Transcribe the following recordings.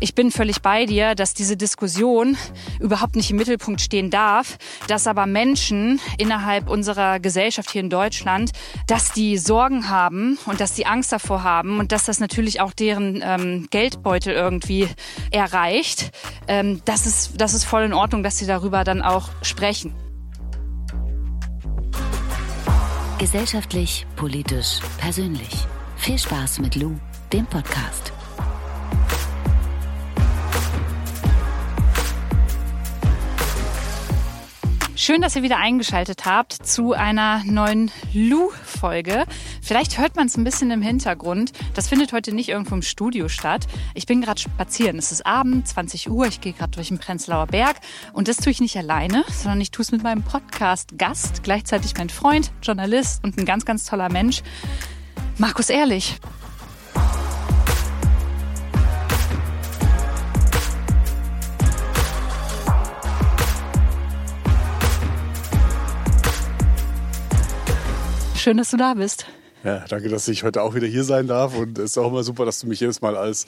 Ich bin völlig bei dir, dass diese Diskussion überhaupt nicht im Mittelpunkt stehen darf, dass aber Menschen innerhalb unserer Gesellschaft hier in Deutschland, dass die Sorgen haben und dass die Angst davor haben und dass das natürlich auch deren ähm, Geldbeutel irgendwie erreicht. Ähm, das, ist, das ist voll in Ordnung, dass sie darüber dann auch sprechen. Gesellschaftlich, politisch, persönlich. Viel Spaß mit Lou, dem Podcast. Schön, dass ihr wieder eingeschaltet habt zu einer neuen Lu-Folge. Vielleicht hört man es ein bisschen im Hintergrund. Das findet heute nicht irgendwo im Studio statt. Ich bin gerade spazieren. Es ist Abend, 20 Uhr. Ich gehe gerade durch den Prenzlauer Berg. Und das tue ich nicht alleine, sondern ich tue es mit meinem Podcast-Gast, gleichzeitig mein Freund, Journalist und ein ganz, ganz toller Mensch, Markus Ehrlich. Schön, dass du da bist. Ja, danke, dass ich heute auch wieder hier sein darf. Und es ist auch immer super, dass du mich jedes Mal als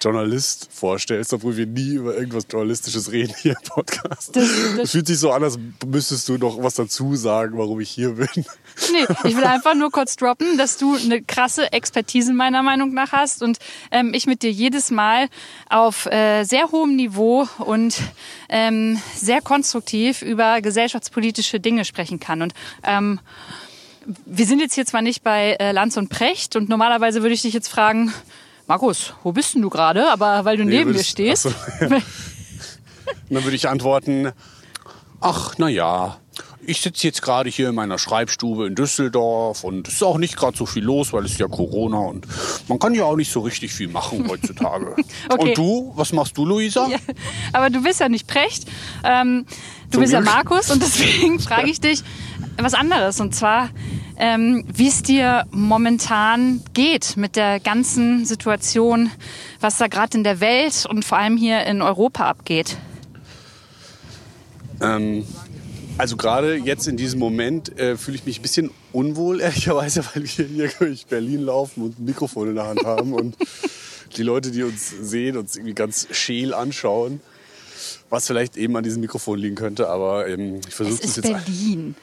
Journalist vorstellst, obwohl wir nie über irgendwas Journalistisches reden hier im Podcast. Das, das fühlt sich so an, als müsstest du noch was dazu sagen, warum ich hier bin. Nee, ich will einfach nur kurz droppen, dass du eine krasse Expertise meiner Meinung nach hast und ähm, ich mit dir jedes Mal auf äh, sehr hohem Niveau und ähm, sehr konstruktiv über gesellschaftspolitische Dinge sprechen kann. Und ähm, wir sind jetzt hier zwar nicht bei äh, Lanz und Precht und normalerweise würde ich dich jetzt fragen, Markus, wo bist denn du gerade? Aber weil du nee, neben mir stehst. So, ja. dann würde ich antworten, ach na ja, ich sitze jetzt gerade hier in meiner Schreibstube in Düsseldorf und es ist auch nicht gerade so viel los, weil es ist ja Corona und man kann ja auch nicht so richtig viel machen heutzutage. okay. Und du, was machst du, Luisa? Ja, aber du bist ja nicht Precht, ähm, du Zum bist Glück. ja Markus und deswegen frage ich dich, was anderes. Und zwar, ähm, wie es dir momentan geht mit der ganzen Situation, was da gerade in der Welt und vor allem hier in Europa abgeht. Ähm, also gerade jetzt in diesem Moment äh, fühle ich mich ein bisschen unwohl, ehrlicherweise, weil wir hier durch Berlin laufen und ein Mikrofon in der Hand haben und die Leute, die uns sehen, uns irgendwie ganz scheel anschauen. Was vielleicht eben an diesem Mikrofon liegen könnte, aber ähm, ich versuche es jetzt. Berlin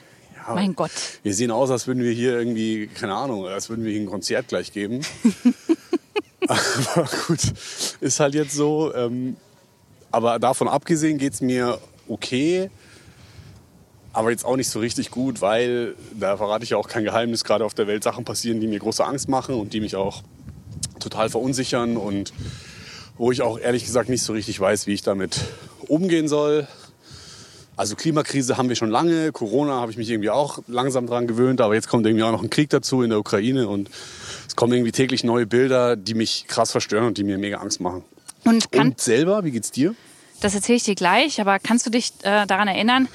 mein Gott. Wir sehen aus, als würden wir hier irgendwie, keine Ahnung, als würden wir hier ein Konzert gleich geben. aber gut, ist halt jetzt so. Ähm, aber davon abgesehen geht es mir okay. Aber jetzt auch nicht so richtig gut, weil, da verrate ich ja auch kein Geheimnis, gerade auf der Welt Sachen passieren, die mir große Angst machen und die mich auch total verunsichern und wo ich auch ehrlich gesagt nicht so richtig weiß, wie ich damit umgehen soll. Also Klimakrise haben wir schon lange, Corona habe ich mich irgendwie auch langsam dran gewöhnt, aber jetzt kommt irgendwie auch noch ein Krieg dazu in der Ukraine und es kommen irgendwie täglich neue Bilder, die mich krass verstören und die mir mega Angst machen. Und, und selber, wie geht's dir? Das erzähle ich dir gleich, aber kannst du dich äh, daran erinnern,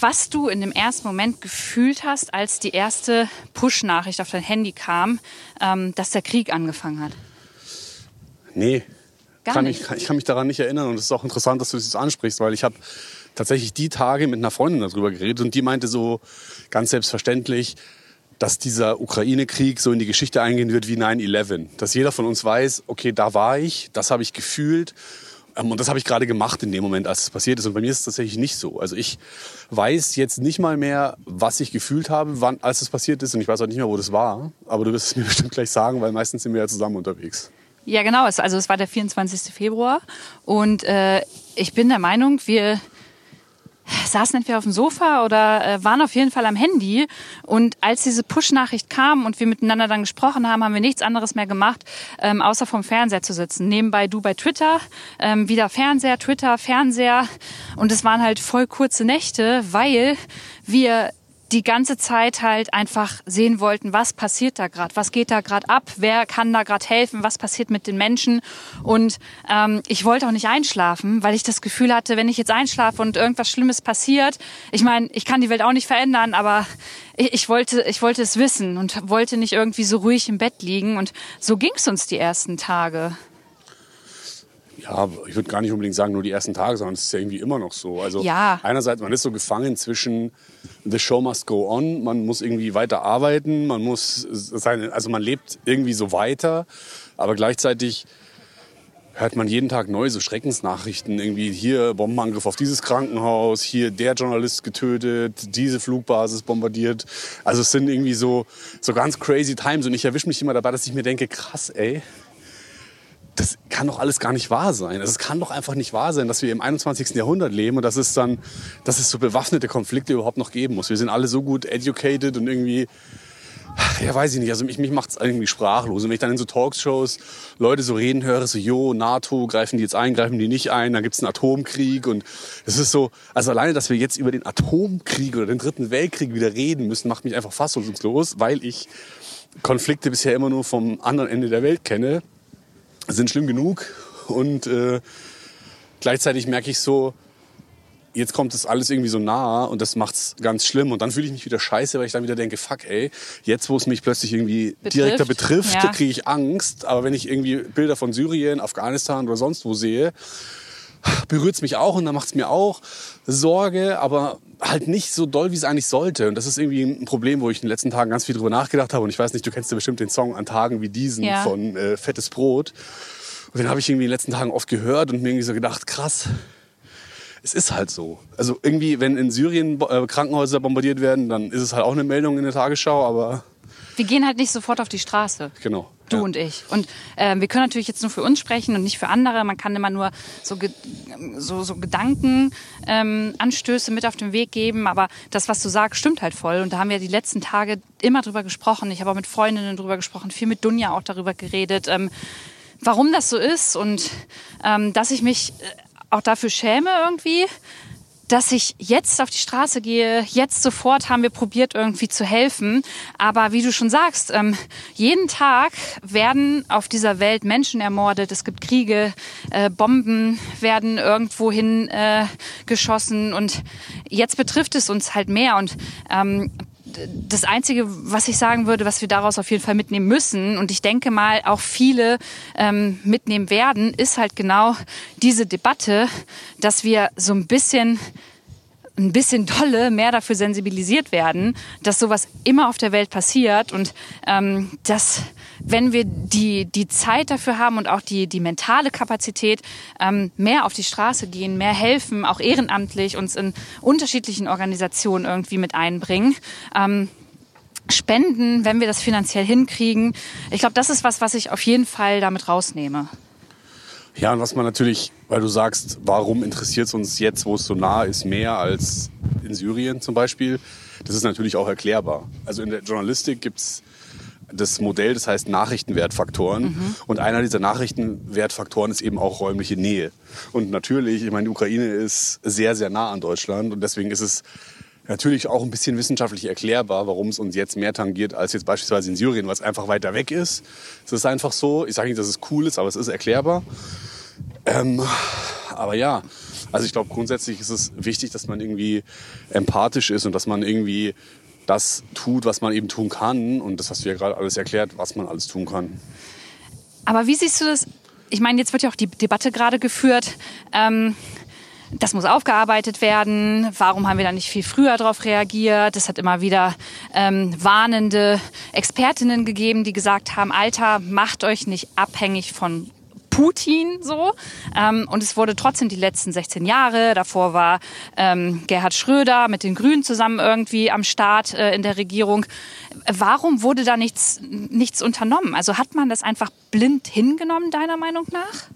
was du in dem ersten Moment gefühlt hast, als die erste Push-Nachricht auf dein Handy kam, ähm, dass der Krieg angefangen hat? Nee, Gar kann nicht. Ich, ich kann mich daran nicht erinnern und es ist auch interessant, dass du das jetzt ansprichst, weil ich habe tatsächlich die Tage mit einer Freundin darüber geredet und die meinte so ganz selbstverständlich, dass dieser Ukraine-Krieg so in die Geschichte eingehen wird wie 9-11. Dass jeder von uns weiß, okay, da war ich, das habe ich gefühlt und das habe ich gerade gemacht in dem Moment, als es passiert ist. Und bei mir ist es tatsächlich nicht so. Also ich weiß jetzt nicht mal mehr, was ich gefühlt habe, wann, als es passiert ist. Und ich weiß auch nicht mehr, wo das war. Aber du wirst es mir bestimmt gleich sagen, weil meistens sind wir ja zusammen unterwegs. Ja, genau. Also es war der 24. Februar und äh, ich bin der Meinung, wir saßen entweder auf dem Sofa oder äh, waren auf jeden Fall am Handy. Und als diese Push-Nachricht kam und wir miteinander dann gesprochen haben, haben wir nichts anderes mehr gemacht, ähm, außer vom Fernseher zu sitzen. Nebenbei du bei Twitter, ähm, wieder Fernseher, Twitter, Fernseher. Und es waren halt voll kurze Nächte, weil wir die ganze Zeit halt einfach sehen wollten, was passiert da gerade, was geht da gerade ab, wer kann da gerade helfen, was passiert mit den Menschen. Und ähm, ich wollte auch nicht einschlafen, weil ich das Gefühl hatte, wenn ich jetzt einschlafe und irgendwas Schlimmes passiert, ich meine, ich kann die Welt auch nicht verändern, aber ich, ich, wollte, ich wollte es wissen und wollte nicht irgendwie so ruhig im Bett liegen. Und so ging es uns die ersten Tage ja, ich würde gar nicht unbedingt sagen, nur die ersten Tage, sondern es ist ja irgendwie immer noch so. Also ja. einerseits, man ist so gefangen zwischen the show must go on, man muss irgendwie weiter arbeiten, man muss seine, also man lebt irgendwie so weiter, aber gleichzeitig hört man jeden Tag neue so Schreckensnachrichten. Irgendwie hier Bombenangriff auf dieses Krankenhaus, hier der Journalist getötet, diese Flugbasis bombardiert. Also es sind irgendwie so, so ganz crazy times. Und ich erwische mich immer dabei, dass ich mir denke, krass, ey, das kann doch alles gar nicht wahr sein. Es kann doch einfach nicht wahr sein, dass wir im 21. Jahrhundert leben und dass es dann, dass es so bewaffnete Konflikte überhaupt noch geben muss. Wir sind alle so gut educated und irgendwie, ja, weiß ich nicht. Also mich, mich macht es irgendwie sprachlos. Und wenn ich dann in so Talkshows Leute so reden höre, so, jo, NATO, greifen die jetzt ein, greifen die nicht ein, dann gibt es einen Atomkrieg. Und es ist so, also alleine, dass wir jetzt über den Atomkrieg oder den Dritten Weltkrieg wieder reden müssen, macht mich einfach fassungslos, weil ich Konflikte bisher immer nur vom anderen Ende der Welt kenne sind schlimm genug. Und äh, gleichzeitig merke ich so, jetzt kommt das alles irgendwie so nah und das macht's ganz schlimm. Und dann fühle ich mich wieder scheiße, weil ich dann wieder denke, fuck, ey, jetzt wo es mich plötzlich irgendwie betrifft. direkter betrifft, ja. kriege ich Angst. Aber wenn ich irgendwie Bilder von Syrien, Afghanistan oder sonst wo sehe, berührt es mich auch und dann macht es mir auch Sorge, aber halt nicht so doll, wie es eigentlich sollte. Und das ist irgendwie ein Problem, wo ich in den letzten Tagen ganz viel drüber nachgedacht habe. Und ich weiß nicht, du kennst ja bestimmt den Song an Tagen wie diesen ja. von äh, Fettes Brot. Und den habe ich irgendwie in den letzten Tagen oft gehört und mir irgendwie so gedacht, krass, es ist halt so. Also irgendwie, wenn in Syrien äh, Krankenhäuser bombardiert werden, dann ist es halt auch eine Meldung in der Tagesschau, aber... Wir gehen halt nicht sofort auf die Straße. Genau. Du ja. und ich. Und äh, wir können natürlich jetzt nur für uns sprechen und nicht für andere. Man kann immer nur so, so, so Gedankenanstöße ähm, mit auf den Weg geben. Aber das, was du sagst, stimmt halt voll. Und da haben wir die letzten Tage immer drüber gesprochen. Ich habe auch mit Freundinnen drüber gesprochen, viel mit Dunja auch darüber geredet, ähm, warum das so ist und ähm, dass ich mich äh, auch dafür schäme irgendwie, dass ich jetzt auf die Straße gehe, jetzt sofort haben wir probiert, irgendwie zu helfen. Aber wie du schon sagst, ähm, jeden Tag werden auf dieser Welt Menschen ermordet. Es gibt Kriege, äh, Bomben werden irgendwohin äh, geschossen und jetzt betrifft es uns halt mehr. Und ähm, das Einzige, was ich sagen würde, was wir daraus auf jeden Fall mitnehmen müssen, und ich denke mal auch viele ähm, mitnehmen werden, ist halt genau diese Debatte, dass wir so ein bisschen ein bisschen dolle mehr dafür sensibilisiert werden, dass sowas immer auf der Welt passiert und ähm, dass wenn wir die, die Zeit dafür haben und auch die, die mentale Kapazität, ähm, mehr auf die Straße gehen, mehr helfen, auch ehrenamtlich uns in unterschiedlichen Organisationen irgendwie mit einbringen. Ähm, Spenden, wenn wir das finanziell hinkriegen. Ich glaube, das ist was, was ich auf jeden Fall damit rausnehme. Ja, und was man natürlich, weil du sagst, warum interessiert es uns jetzt, wo es so nah ist, mehr als in Syrien zum Beispiel, das ist natürlich auch erklärbar. Also in der Journalistik gibt es das Modell, das heißt Nachrichtenwertfaktoren. Mhm. Und einer dieser Nachrichtenwertfaktoren ist eben auch räumliche Nähe. Und natürlich, ich meine, die Ukraine ist sehr, sehr nah an Deutschland und deswegen ist es natürlich auch ein bisschen wissenschaftlich erklärbar, warum es uns jetzt mehr tangiert als jetzt beispielsweise in Syrien, was einfach weiter weg ist. Es ist einfach so. Ich sage nicht, dass es cool ist, aber es ist erklärbar. Ähm, aber ja, also ich glaube grundsätzlich ist es wichtig, dass man irgendwie empathisch ist und dass man irgendwie das tut, was man eben tun kann. Und das hast du ja gerade alles erklärt, was man alles tun kann. Aber wie siehst du das? Ich meine, jetzt wird ja auch die Debatte gerade geführt. Ähm, das muss aufgearbeitet werden. Warum haben wir da nicht viel früher darauf reagiert? Es hat immer wieder ähm, warnende Expertinnen gegeben, die gesagt haben, Alter, macht euch nicht abhängig von Putin so. Ähm, und es wurde trotzdem die letzten 16 Jahre, davor war ähm, Gerhard Schröder mit den Grünen zusammen irgendwie am Start äh, in der Regierung. Warum wurde da nichts, nichts unternommen? Also hat man das einfach blind hingenommen, deiner Meinung nach?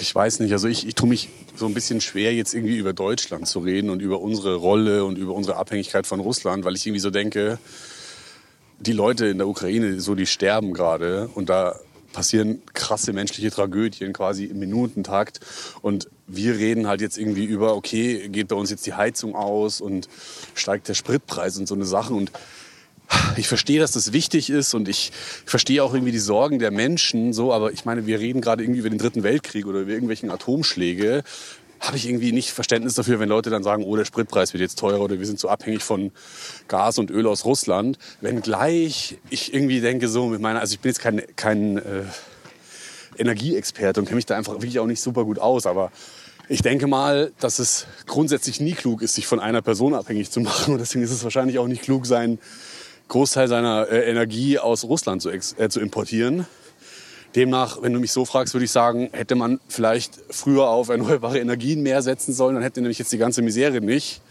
Ich weiß nicht. Also ich, ich tue mich so ein bisschen schwer, jetzt irgendwie über Deutschland zu reden und über unsere Rolle und über unsere Abhängigkeit von Russland, weil ich irgendwie so denke, die Leute in der Ukraine, so die sterben gerade und da passieren krasse menschliche Tragödien quasi im Minutentakt und wir reden halt jetzt irgendwie über, okay, geht bei uns jetzt die Heizung aus und steigt der Spritpreis und so eine Sachen und ich verstehe, dass das wichtig ist und ich verstehe auch irgendwie die Sorgen der Menschen so, aber ich meine, wir reden gerade irgendwie über den Dritten Weltkrieg oder über irgendwelchen Atomschläge habe ich irgendwie nicht Verständnis dafür, wenn Leute dann sagen, oh, der Spritpreis wird jetzt teurer oder wir sind so abhängig von Gas und Öl aus Russland. Wenngleich ich irgendwie denke, so mit meiner, also ich bin jetzt kein, kein äh, Energieexperte und kenne mich da einfach wirklich auch nicht super gut aus, aber ich denke mal, dass es grundsätzlich nie klug ist, sich von einer Person abhängig zu machen. Und deswegen ist es wahrscheinlich auch nicht klug, seinen Großteil seiner äh, Energie aus Russland zu, äh, zu importieren. Demnach, wenn du mich so fragst, würde ich sagen, hätte man vielleicht früher auf erneuerbare Energien mehr setzen sollen, dann hätte nämlich jetzt die ganze Misere nicht.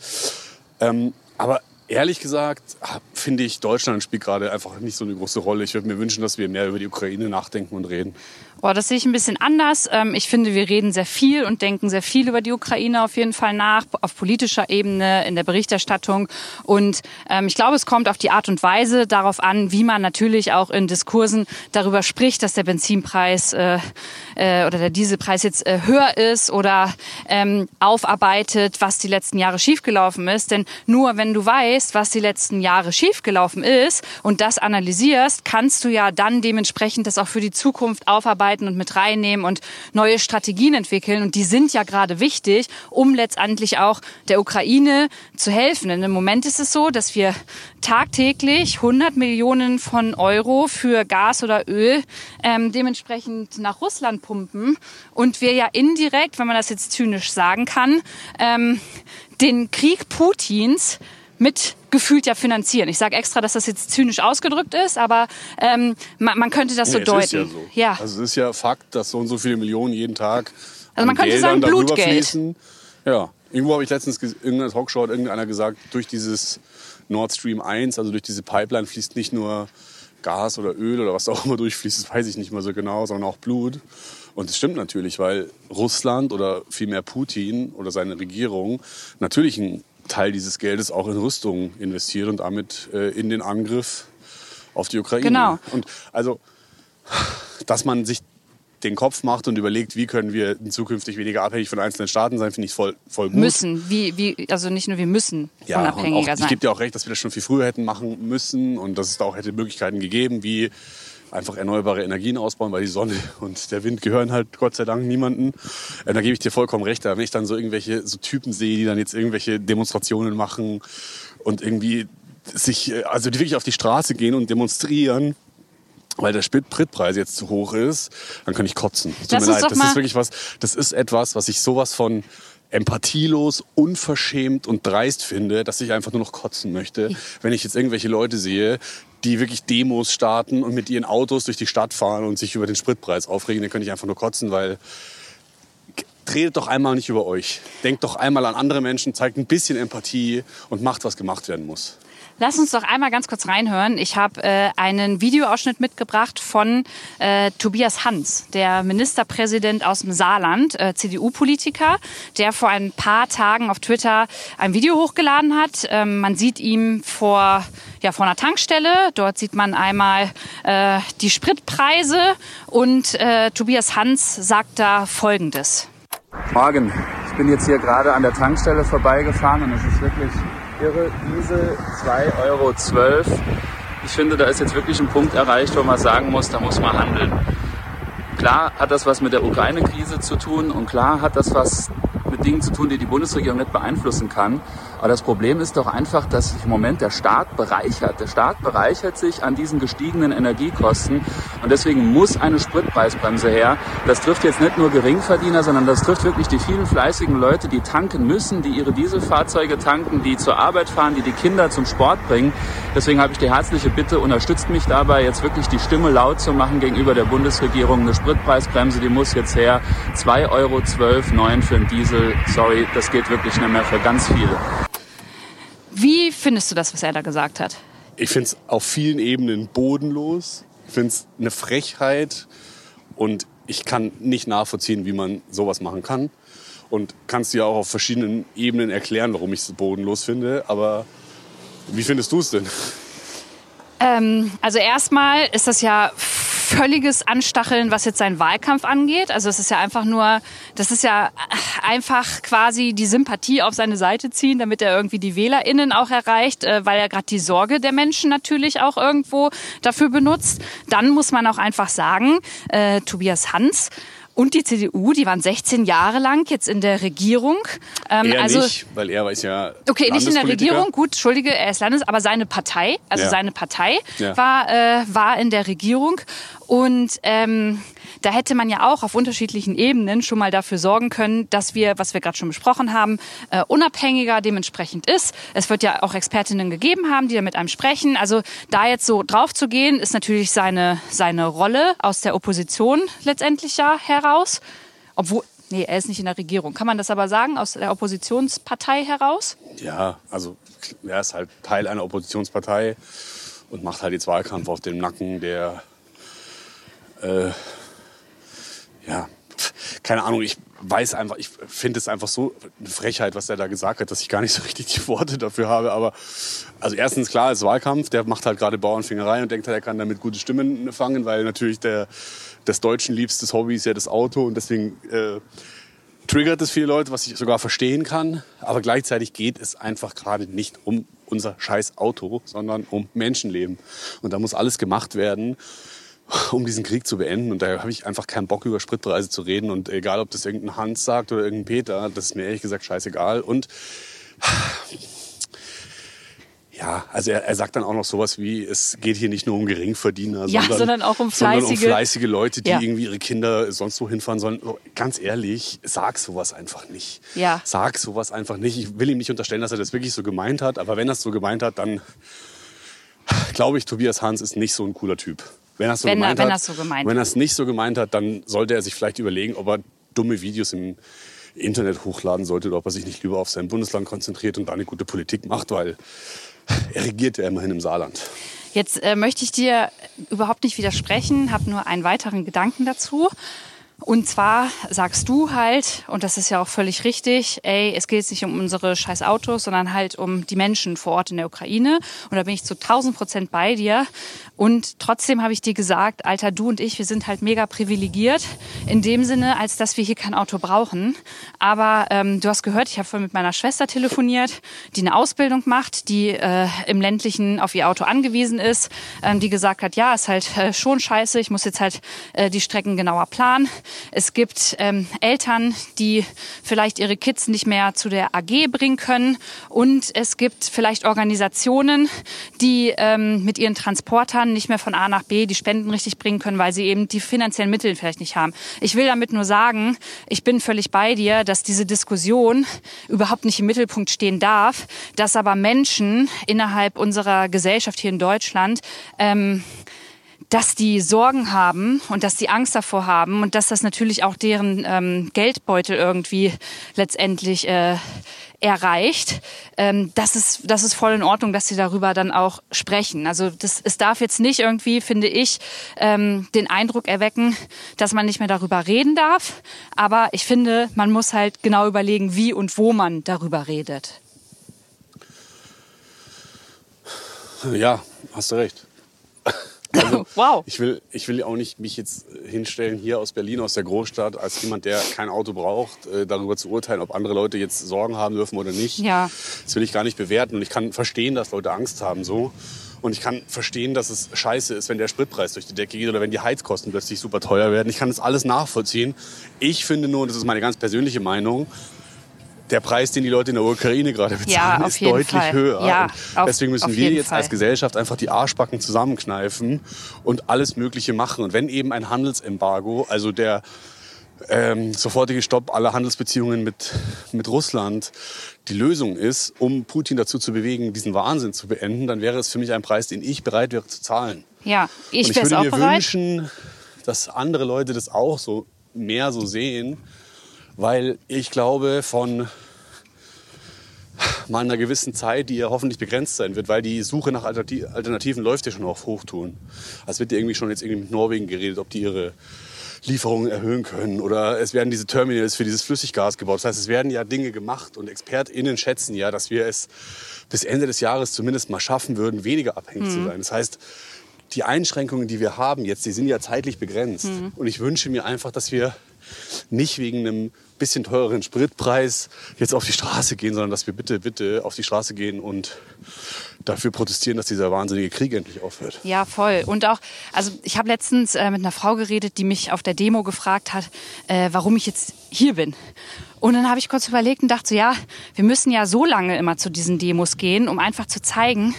Ähm, aber ehrlich gesagt finde ich, Deutschland spielt gerade einfach nicht so eine große Rolle. Ich würde mir wünschen, dass wir mehr über die Ukraine nachdenken und reden. Boah, das sehe ich ein bisschen anders. Ähm, ich finde, wir reden sehr viel und denken sehr viel über die Ukraine auf jeden Fall nach, auf politischer Ebene, in der Berichterstattung. Und ähm, ich glaube, es kommt auf die Art und Weise darauf an, wie man natürlich auch in Diskursen darüber spricht, dass der Benzinpreis äh, äh, oder der Dieselpreis jetzt äh, höher ist oder ähm, aufarbeitet, was die letzten Jahre schiefgelaufen ist. Denn nur wenn du weißt, was die letzten Jahre schiefgelaufen ist und das analysierst, kannst du ja dann dementsprechend das auch für die Zukunft aufarbeiten arbeiten und mit reinnehmen und neue Strategien entwickeln. Und die sind ja gerade wichtig, um letztendlich auch der Ukraine zu helfen. Denn im Moment ist es so, dass wir tagtäglich 100 Millionen von Euro für Gas oder Öl ähm, dementsprechend nach Russland pumpen und wir ja indirekt, wenn man das jetzt zynisch sagen kann, ähm, den Krieg Putins mit gefühlt ja finanzieren. Ich sage extra, dass das jetzt zynisch ausgedrückt ist, aber ähm, man, man könnte das nee, so deuten. Ja, so. ja. Also es ist ja Fakt, dass so und so viele Millionen jeden Tag also man könnte Geldern sagen Blutgeld. Fließen. Ja, irgendwo habe ich letztens in irgendeiner Talkshow hat irgendeiner gesagt, durch dieses Nord Stream 1, also durch diese Pipeline fließt nicht nur Gas oder Öl oder was auch immer durchfließt, das weiß ich nicht mehr so genau, sondern auch Blut. Und das stimmt natürlich, weil Russland oder vielmehr Putin oder seine Regierung natürlich ein Teil dieses Geldes auch in Rüstung investiert und damit äh, in den Angriff auf die Ukraine. Genau. Und also, dass man sich den Kopf macht und überlegt, wie können wir zukünftig weniger abhängig von einzelnen Staaten sein, finde ich voll, voll gut. Müssen, wie, wie, also nicht nur wir müssen ja, unabhängiger auch, sein. Ich gebe dir auch recht, dass wir das schon viel früher hätten machen müssen und dass es da auch hätte Möglichkeiten gegeben, wie einfach erneuerbare Energien ausbauen, weil die Sonne und der Wind gehören halt Gott sei Dank niemanden. Äh, da gebe ich dir vollkommen recht. Wenn ich dann so irgendwelche so Typen sehe, die dann jetzt irgendwelche Demonstrationen machen und irgendwie sich, äh, also die wirklich auf die Straße gehen und demonstrieren, weil der Spritpreis jetzt zu hoch ist, dann kann ich kotzen. Tut Lass mir leid. Das ist wirklich was, das ist etwas, was ich sowas von empathielos, unverschämt und dreist finde, dass ich einfach nur noch kotzen möchte, wenn ich jetzt irgendwelche Leute sehe, die wirklich Demos starten und mit ihren Autos durch die Stadt fahren und sich über den Spritpreis aufregen, dann könnte ich einfach nur kotzen, weil redet doch einmal nicht über euch. Denkt doch einmal an andere Menschen, zeigt ein bisschen Empathie und macht, was gemacht werden muss. Lass uns doch einmal ganz kurz reinhören. Ich habe äh, einen Videoausschnitt mitgebracht von äh, Tobias Hans, der Ministerpräsident aus dem Saarland, äh, CDU-Politiker, der vor ein paar Tagen auf Twitter ein Video hochgeladen hat. Ähm, man sieht ihn vor, ja, vor einer Tankstelle. Dort sieht man einmal äh, die Spritpreise und äh, Tobias Hans sagt da Folgendes. Morgen. Ich bin jetzt hier gerade an der Tankstelle vorbeigefahren und es ist wirklich irre. Diesel 2,12 Euro. Ich finde, da ist jetzt wirklich ein Punkt erreicht, wo man sagen muss, da muss man handeln. Klar hat das was mit der Ukraine-Krise zu tun und klar hat das was mit Dingen zu tun, die die Bundesregierung nicht beeinflussen kann. Aber das Problem ist doch einfach, dass sich im Moment der Staat bereichert. Der Staat bereichert sich an diesen gestiegenen Energiekosten und deswegen muss eine Spritpreisbremse her. Das trifft jetzt nicht nur Geringverdiener, sondern das trifft wirklich die vielen fleißigen Leute, die tanken müssen, die ihre Dieselfahrzeuge tanken, die zur Arbeit fahren, die die Kinder zum Sport bringen. Deswegen habe ich die herzliche Bitte, unterstützt mich dabei, jetzt wirklich die Stimme laut zu machen gegenüber der Bundesregierung. Eine Spritpreisbremse, die muss jetzt her. 2,12 Euro für den Diesel. Sorry, das geht wirklich nicht mehr für ganz viele. Wie findest du das, was er da gesagt hat? Ich finde es auf vielen Ebenen bodenlos. Ich finde es eine Frechheit und ich kann nicht nachvollziehen, wie man sowas machen kann. Und kannst dir auch auf verschiedenen Ebenen erklären, warum ich es bodenlos finde. Aber wie findest du es denn? Ähm, also erstmal ist das ja völliges Anstacheln, was jetzt seinen Wahlkampf angeht. Also es ist ja einfach nur, das ist ja einfach quasi die Sympathie auf seine Seite ziehen, damit er irgendwie die WählerInnen auch erreicht, äh, weil er gerade die Sorge der Menschen natürlich auch irgendwo dafür benutzt. Dann muss man auch einfach sagen, äh, Tobias Hans Und die CDU, die waren 16 Jahre lang jetzt in der Regierung. Ähm, er also, nicht, weil er ist ja Okay, nicht in der Regierung, gut, entschuldige, er ist Landes, aber seine Partei, also ja. seine Partei ja. war, äh, war in der Regierung. Und ähm, da hätte man ja auch auf unterschiedlichen Ebenen schon mal dafür sorgen können, dass wir, was wir gerade schon besprochen haben, äh, unabhängiger dementsprechend ist. Es wird ja auch Expertinnen gegeben haben, die da mit einem sprechen. Also da jetzt so drauf zu gehen, ist natürlich seine, seine Rolle aus der Opposition letztendlich ja heraus. Obwohl, Nee, er ist nicht in der Regierung. Kann man das aber sagen, aus der Oppositionspartei heraus? Ja, also er ist halt Teil einer Oppositionspartei und macht halt jetzt Wahlkampf auf dem Nacken der äh, ja, keine Ahnung, ich weiß einfach, ich finde es einfach so eine Frechheit, was er da gesagt hat, dass ich gar nicht so richtig die Worte dafür habe. Aber also erstens klar, es ist Wahlkampf, der macht halt gerade Bauernfingerei und denkt halt, er kann damit gute Stimmen fangen, weil natürlich der, des Deutschen liebstes Hobby ist ja das Auto und deswegen äh, triggert es viele Leute, was ich sogar verstehen kann. Aber gleichzeitig geht es einfach gerade nicht um unser scheiß Auto, sondern um Menschenleben. Und da muss alles gemacht werden um diesen Krieg zu beenden. Und da habe ich einfach keinen Bock, über Spritpreise zu reden. Und egal, ob das irgendein Hans sagt oder irgendein Peter, das ist mir ehrlich gesagt scheißegal. Und ja, also er, er sagt dann auch noch sowas wie, es geht hier nicht nur um Geringverdiener, ja, sondern, sondern, auch um fleißige, sondern um fleißige Leute, die ja. irgendwie ihre Kinder sonst wo hinfahren sollen. Ganz ehrlich, sag sowas einfach nicht. Ja. Sag sowas einfach nicht. Ich will ihm nicht unterstellen, dass er das wirklich so gemeint hat, aber wenn er es so gemeint hat, dann glaube ich, Tobias Hans ist nicht so ein cooler Typ. Wenn er es so, wenn, gemeint wenn hat, so gemeint wenn er es nicht so gemeint hat, dann sollte er sich vielleicht überlegen, ob er dumme Videos im Internet hochladen sollte oder ob er sich nicht lieber auf sein Bundesland konzentriert und da eine gute Politik macht, weil er regiert ja immerhin im Saarland. Jetzt äh, möchte ich dir überhaupt nicht widersprechen, habe nur einen weiteren Gedanken dazu. Und zwar sagst du halt, und das ist ja auch völlig richtig, ey, es geht jetzt nicht um unsere scheiß Autos, sondern halt um die Menschen vor Ort in der Ukraine. Und da bin ich zu 1000 Prozent bei dir. Und trotzdem habe ich dir gesagt, Alter, du und ich, wir sind halt mega privilegiert in dem Sinne, als dass wir hier kein Auto brauchen. Aber ähm, du hast gehört, ich habe vorhin mit meiner Schwester telefoniert, die eine Ausbildung macht, die äh, im ländlichen auf ihr Auto angewiesen ist, ähm, die gesagt hat, ja, ist halt äh, schon scheiße, ich muss jetzt halt äh, die Strecken genauer planen. Es gibt ähm, Eltern, die vielleicht ihre Kids nicht mehr zu der AG bringen können. Und es gibt vielleicht Organisationen, die ähm, mit ihren Transportern nicht mehr von A nach B die Spenden richtig bringen können, weil sie eben die finanziellen Mittel vielleicht nicht haben. Ich will damit nur sagen, ich bin völlig bei dir, dass diese Diskussion überhaupt nicht im Mittelpunkt stehen darf, dass aber Menschen innerhalb unserer Gesellschaft hier in Deutschland ähm, dass die Sorgen haben und dass die Angst davor haben und dass das natürlich auch deren ähm, Geldbeutel irgendwie letztendlich äh, erreicht, ähm, das, ist, das ist voll in Ordnung, dass sie darüber dann auch sprechen. Also das, es darf jetzt nicht irgendwie, finde ich, ähm, den Eindruck erwecken, dass man nicht mehr darüber reden darf. Aber ich finde, man muss halt genau überlegen, wie und wo man darüber redet. Ja, hast du recht. Also, wow. Ich will, ich will auch nicht mich jetzt hinstellen hier aus Berlin, aus der Großstadt, als jemand, der kein Auto braucht, äh, darüber zu urteilen, ob andere Leute jetzt Sorgen haben dürfen oder nicht. Ja. Das will ich gar nicht bewerten. Und ich kann verstehen, dass Leute Angst haben so. Und ich kann verstehen, dass es scheiße ist, wenn der Spritpreis durch die Decke geht oder wenn die Heizkosten plötzlich super teuer werden. Ich kann das alles nachvollziehen. Ich finde nur, das ist meine ganz persönliche Meinung, der Preis, den die Leute in der Ukraine gerade bezahlen, ja, ist deutlich Fall. höher. Ja, auf, deswegen müssen wir jetzt Fall. als Gesellschaft einfach die Arschbacken zusammenkneifen und alles Mögliche machen. Und wenn eben ein Handelsembargo, also der ähm, sofortige Stopp aller Handelsbeziehungen mit, mit Russland die Lösung ist, um Putin dazu zu bewegen, diesen Wahnsinn zu beenden, dann wäre es für mich ein Preis, den ich bereit wäre zu zahlen. Ja, ich, und ich würde mir bereit. wünschen, dass andere Leute das auch so mehr so sehen weil ich glaube, von mal einer gewissen Zeit, die ja hoffentlich begrenzt sein wird, weil die Suche nach Alternativen läuft ja schon auf Hochtouren. Es wird ja irgendwie schon jetzt irgendwie mit Norwegen geredet, ob die ihre Lieferungen erhöhen können oder es werden diese Terminals für dieses Flüssiggas gebaut. Das heißt, es werden ja Dinge gemacht und ExpertInnen schätzen ja, dass wir es bis Ende des Jahres zumindest mal schaffen würden, weniger abhängig mhm. zu sein. Das heißt, die Einschränkungen, die wir haben jetzt, die sind ja zeitlich begrenzt. Mhm. Und ich wünsche mir einfach, dass wir nicht wegen einem bisschen teureren Spritpreis jetzt auf die Straße gehen, sondern dass wir bitte, bitte auf die Straße gehen und dafür protestieren, dass dieser wahnsinnige Krieg endlich aufhört. Ja, voll. Und auch, also ich habe letztens äh, mit einer Frau geredet, die mich auf der Demo gefragt hat, äh, warum ich jetzt hier bin. Und dann habe ich kurz überlegt und dachte so, ja, wir müssen ja so lange immer zu diesen Demos gehen, um einfach zu zeigen,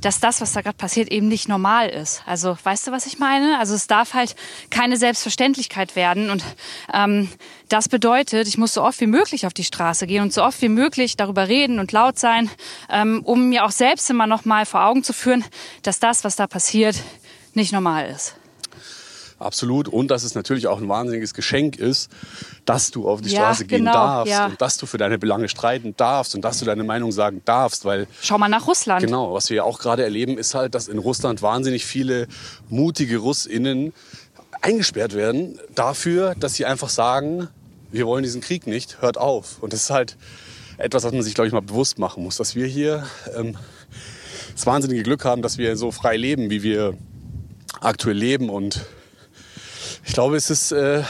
dass das, was da gerade passiert, eben nicht normal ist. Also weißt du, was ich meine? Also es darf halt keine Selbstverständlichkeit werden. Und ähm, das bedeutet, ich muss so oft wie möglich auf die Straße gehen und so oft wie möglich darüber reden und laut sein, ähm, um mir auch selbst immer noch mal vor Augen zu führen, dass das, was da passiert, nicht normal ist. Absolut. Und dass es natürlich auch ein wahnsinniges Geschenk ist, dass du auf die Ja, Straße gehen genau, darfst ja. und dass du für deine Belange streiten darfst und dass du deine Meinung sagen darfst, weil Schau mal nach Russland. Genau, was wir ja auch gerade erleben, ist halt, dass in Russland wahnsinnig viele mutige RussInnen eingesperrt werden dafür, dass sie einfach sagen, wir wollen diesen Krieg nicht, hört auf. Und das ist halt etwas, was man sich, glaube ich, mal bewusst machen muss, dass wir hier ähm, das wahnsinnige Glück haben, dass wir so frei leben, wie wir aktuell leben. Und ich glaube, es ist äh,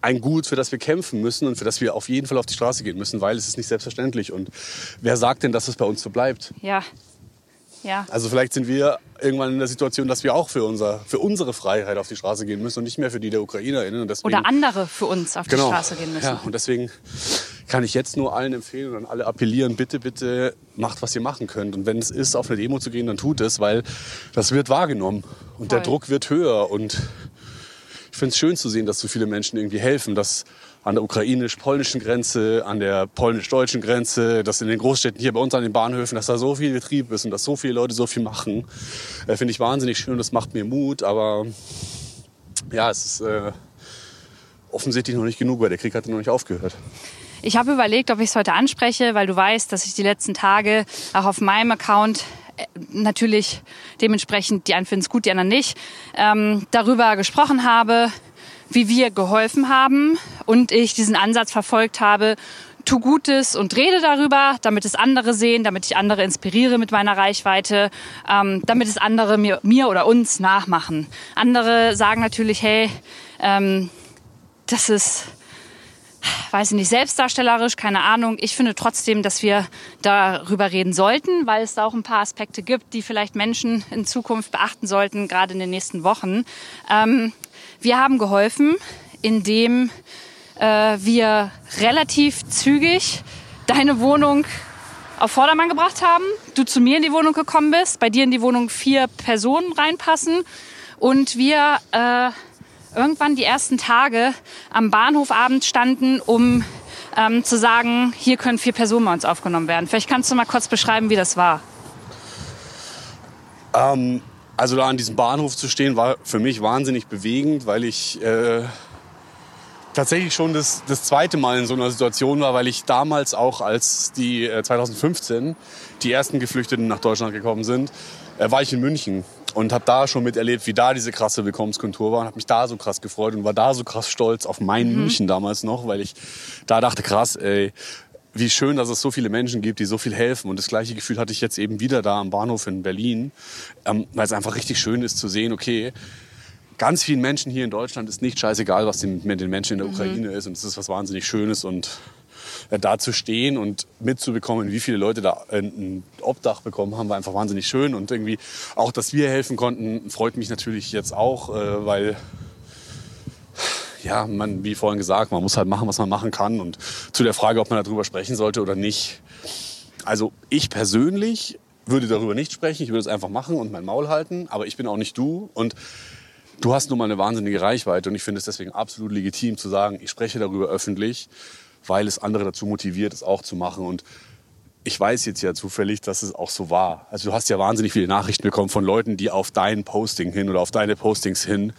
ein Gut, für das wir kämpfen müssen und für das wir auf jeden Fall auf die Straße gehen müssen, weil es ist nicht selbstverständlich. Und wer sagt denn, dass es bei uns so bleibt? Ja. Ja. Also vielleicht sind wir irgendwann in der Situation, dass wir auch für, unser, für unsere Freiheit auf die Straße gehen müssen und nicht mehr für die der UkrainerInnen. Und deswegen, Oder andere für uns auf genau, die Straße gehen müssen. Ja, und deswegen kann ich jetzt nur allen empfehlen und an alle appellieren, bitte, bitte macht, was ihr machen könnt. Und wenn es ist, auf eine Demo zu gehen, dann tut es, weil das wird wahrgenommen und der. Druck wird höher. Und ich finde es schön zu sehen, dass so viele Menschen irgendwie helfen, dass an der ukrainisch-polnischen Grenze, an der polnisch-deutschen Grenze, dass in den Großstädten hier bei uns an den Bahnhöfen, dass da so viel Betrieb ist und dass so viele Leute so viel machen. Äh, Finde ich wahnsinnig schön und das macht mir Mut. Aber ja, es ist äh, offensichtlich noch nicht genug, weil der Krieg hat noch nicht aufgehört. Ich habe überlegt, ob ich es heute anspreche, weil du weißt, dass ich die letzten Tage auch auf meinem Account natürlich dementsprechend, die einen finden es gut, die anderen nicht, ähm, darüber gesprochen habe, wie wir geholfen haben und ich diesen Ansatz verfolgt habe, tu Gutes und rede darüber, damit es andere sehen, damit ich andere inspiriere mit meiner Reichweite, ähm, damit es andere mir, mir oder uns nachmachen. Andere sagen natürlich, hey, ähm, das ist weiß ich nicht, selbstdarstellerisch, keine Ahnung. Ich finde trotzdem, dass wir darüber reden sollten, weil es da auch ein paar Aspekte gibt, die vielleicht Menschen in Zukunft beachten sollten, gerade in den nächsten Wochen. Ähm, wir haben geholfen, indem äh, wir relativ zügig deine Wohnung auf Vordermann gebracht haben, du zu mir in die Wohnung gekommen bist, bei dir in die Wohnung vier Personen reinpassen und wir äh, irgendwann die ersten Tage am Bahnhof abends standen, um ähm, zu sagen, hier können vier Personen bei uns aufgenommen werden. Vielleicht kannst du mal kurz beschreiben, wie das war. Ähm, also da an diesem Bahnhof zu stehen, war für mich wahnsinnig bewegend, weil ich äh, tatsächlich schon das, das zweite Mal in so einer Situation war, weil ich damals auch, als die äh, 2015 die ersten Geflüchteten nach Deutschland gekommen sind, äh, war ich in München und habe da schon miterlebt, wie da diese krasse Willkommenskultur war und habe mich da so krass gefreut und war da so krass stolz auf mein München damals noch, weil ich da dachte, krass, ey, wie schön, dass es so viele Menschen gibt, die so viel helfen. Und das gleiche Gefühl hatte ich jetzt eben wieder da am Bahnhof in Berlin, ähm, weil es einfach richtig schön ist zu sehen, okay, ganz vielen Menschen hier in Deutschland ist nicht scheißegal, was den- mit den Menschen in der Ukraine ist. Und es ist was wahnsinnig Schönes. Und da zu stehen und mitzubekommen, wie viele Leute da äh, ein Obdach bekommen haben, war einfach wahnsinnig schön. Und irgendwie auch, dass wir helfen konnten, freut mich natürlich jetzt auch, äh, weil ja, man, wie vorhin gesagt, man muss halt machen, was man machen kann. Und zu der Frage, ob man darüber sprechen sollte oder nicht. Also ich persönlich würde darüber nicht sprechen. Ich würde es einfach machen und mein Maul halten. Aber ich bin auch nicht du. Und du hast nun mal eine wahnsinnige Reichweite. Und ich finde es deswegen absolut legitim zu sagen, ich spreche darüber öffentlich, weil es andere dazu motiviert, es auch zu machen. Und ich weiß jetzt ja zufällig, dass es auch so war. Also du hast ja wahnsinnig viele Nachrichten bekommen von Leuten, die auf dein Posting hin oder auf deine Postings hin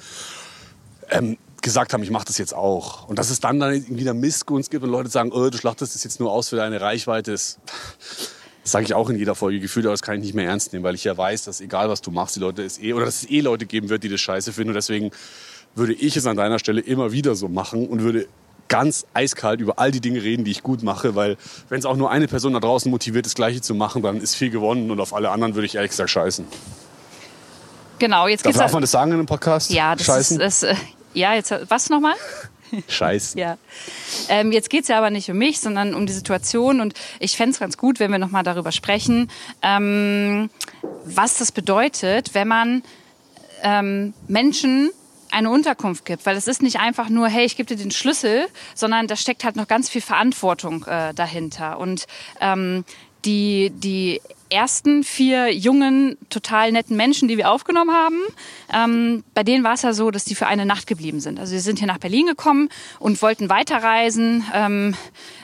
ähm, gesagt haben, ich mache das jetzt auch. Und dass es dann, dann wieder Missgunst gibt und Leute sagen, oh, du schlachtest das jetzt nur aus für deine Reichweite, das, das sage ich auch in jeder Folge gefühlt, aber das kann ich nicht mehr ernst nehmen, weil ich ja weiß, dass egal was du machst, die Leute es eh, oder dass es eh Leute geben wird, die das scheiße finden. Und deswegen würde ich es an deiner Stelle immer wieder so machen und würde ganz eiskalt über all die Dinge reden, die ich gut mache, weil wenn es auch nur eine Person da draußen motiviert, das Gleiche zu machen, dann ist viel gewonnen und auf alle anderen würde ich ehrlich gesagt scheißen. Genau, jetzt Darf, darf man das sagen in einem Podcast? Ja, das scheißen? ist, das, äh, ja, jetzt, was nochmal? Scheiße. Ja. Ähm, jetzt geht's ja aber nicht um mich, sondern um die Situation. Und ich fänd's ganz gut, wenn wir nochmal darüber sprechen, ähm, was das bedeutet, wenn man ähm, Menschen eine Unterkunft gibt, weil es ist nicht einfach nur, hey, ich gebe dir den Schlüssel, sondern da steckt halt noch ganz viel Verantwortung äh, dahinter. Und ähm, die, die ersten vier jungen, total netten Menschen, die wir aufgenommen haben, ähm, bei denen war es ja so, dass die für eine Nacht geblieben sind. Also sie sind hier nach Berlin gekommen und wollten weiterreisen ähm,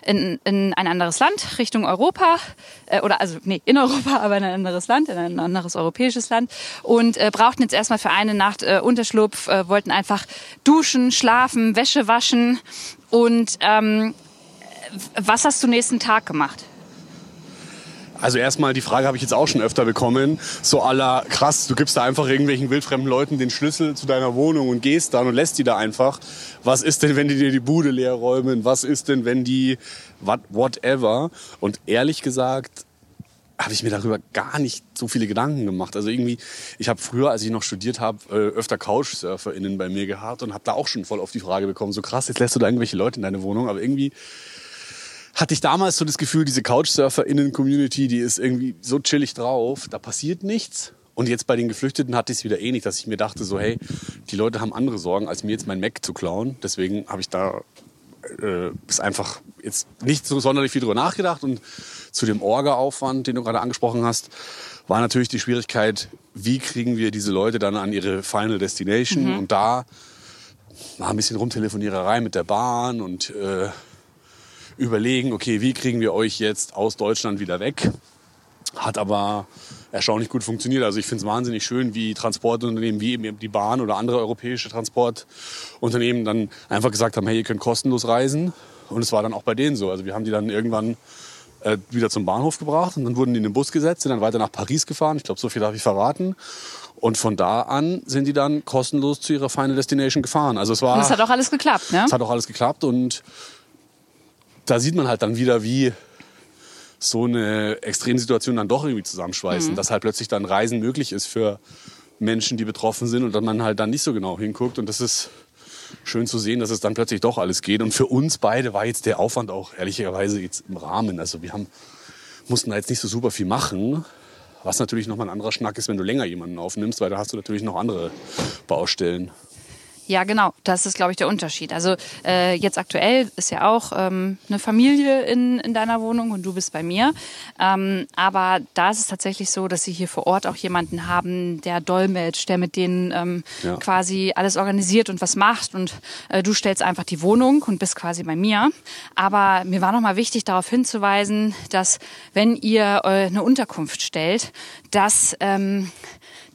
in, in ein anderes Land, Richtung Europa, äh, oder also nee, in Europa, aber in ein anderes Land, in ein anderes europäisches Land und äh, brauchten jetzt erstmal für eine Nacht äh, Unterschlupf, äh, wollten einfach duschen, schlafen, Wäsche waschen und ähm, was hast du nächsten Tag gemacht? Also erstmal, die Frage habe ich jetzt auch schon öfter bekommen. So aller krass, du gibst da einfach irgendwelchen wildfremden Leuten den Schlüssel zu deiner Wohnung und gehst dann und lässt die da einfach. Was ist denn, wenn die dir die Bude leer räumen? Was ist denn, wenn die what, whatever? Und ehrlich gesagt, habe ich mir darüber gar nicht so viele Gedanken gemacht. Also irgendwie, ich habe früher, als ich noch studiert habe, äh, öfter CouchsurferInnen bei mir gehabt und habe da auch schon voll auf die Frage bekommen, so krass, jetzt lässt du da irgendwelche Leute in deine Wohnung, aber irgendwie hatte ich damals so das Gefühl, diese Couchsurfer-Innen-Community, die ist irgendwie so chillig drauf, da passiert nichts. Und jetzt bei den Geflüchteten hatte ich es wieder ähnlich, dass ich mir dachte, so hey, die Leute haben andere Sorgen, als mir jetzt mein Mac zu klauen. Deswegen habe ich da äh, ist einfach jetzt nicht so sonderlich viel drüber nachgedacht. Und zu dem Orga-Aufwand, den du gerade angesprochen hast, war natürlich die Schwierigkeit, wie kriegen wir diese Leute dann an ihre Final Destination? Mhm. Und da war ein bisschen Rumtelefoniererei mit der Bahn und äh, überlegen, okay, wie kriegen wir euch jetzt aus Deutschland wieder weg? Hat aber erstaunlich gut funktioniert. Also ich finde es wahnsinnig schön, wie Transportunternehmen wie eben die Bahn oder andere europäische Transportunternehmen dann einfach gesagt haben, hey, ihr könnt kostenlos reisen. Und es war dann auch bei denen so. Also wir haben die dann irgendwann äh, wieder zum Bahnhof gebracht und dann wurden die in den Bus gesetzt, sind dann weiter nach Paris gefahren. Ich glaube, so viel darf ich verraten. Und von da an sind die dann kostenlos zu ihrer Final Destination gefahren. Also es war. Und es hat auch alles geklappt, ne? Es hat auch alles geklappt und da sieht man halt dann wieder, wie so eine Extremsituation dann doch irgendwie zusammenschweißen, dass halt plötzlich dann Reisen möglich ist für Menschen, die betroffen sind und dann man halt dann nicht so genau hinguckt. Und das ist schön zu sehen, dass es dann plötzlich doch alles geht. Und für uns beide war jetzt der Aufwand auch ehrlicherweise jetzt im Rahmen, also wir haben mussten da jetzt nicht so super viel machen, was natürlich nochmal ein anderer Schnack ist, wenn du länger jemanden aufnimmst, weil da hast du natürlich noch andere Baustellen. Ja, genau. Das ist, glaube ich, der Unterschied. Also äh, jetzt aktuell ist ja auch ähm, eine Familie in, in deiner Wohnung und du bist bei mir. Ähm, aber da ist es tatsächlich so, dass sie hier vor Ort auch jemanden haben, der dolmetscht, der mit denen ähm, Ja. quasi alles organisiert und was macht. Und äh, du stellst einfach die Wohnung und bist quasi bei mir. Aber mir war nochmal wichtig, darauf hinzuweisen, dass wenn ihr äh, eine Unterkunft stellt, dass... Ähm,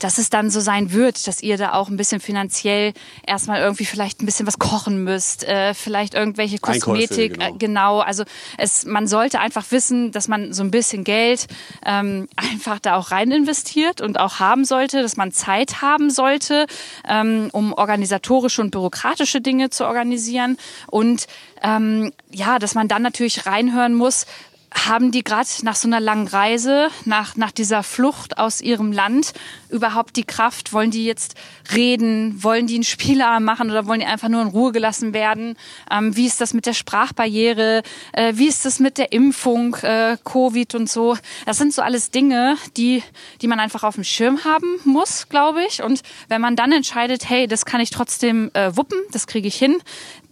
dass es dann so sein wird, dass ihr da auch ein bisschen finanziell erstmal irgendwie vielleicht ein bisschen was kochen müsst, äh, vielleicht irgendwelche Kosmetik, genau. äh, genau. Also es, man sollte einfach wissen, dass man so ein bisschen Geld ähm, einfach da auch rein investiert und auch haben sollte, dass man Zeit haben sollte, ähm, um organisatorische und bürokratische Dinge zu organisieren und ähm, ja, dass man dann natürlich reinhören muss, haben die gerade nach so einer langen Reise, nach, nach dieser Flucht aus ihrem Land überhaupt die Kraft? Wollen die jetzt reden? Wollen die einen Spielarm machen oder wollen die einfach nur in Ruhe gelassen werden? Ähm, wie ist das mit der Sprachbarriere? Äh, wie ist das mit der Impfung, äh, Covid und so? Das sind so alles Dinge, die, die man einfach auf dem Schirm haben muss, glaube ich. Und wenn man dann entscheidet, hey, das kann ich trotzdem äh, wuppen, das kriege ich hin,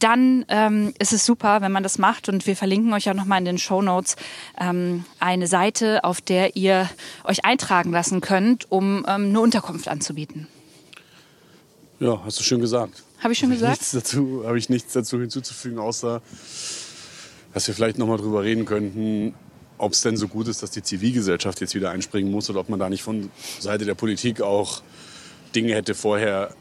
dann ähm, ist es super, wenn man das macht. Und wir verlinken euch auch nochmal in den Show Notes ähm, eine Seite, auf der ihr euch eintragen lassen könnt, um ähm, eine Unterkunft anzubieten. Ja, hast du schön gesagt. Habe ich schon Hab gesagt? Nichts dazu, habe ich nichts dazu hinzuzufügen, außer dass wir vielleicht noch mal drüber reden könnten, ob es denn so gut ist, dass die Zivilgesellschaft jetzt wieder einspringen muss oder ob man da nicht von Seite der Politik auch Dinge hätte vorher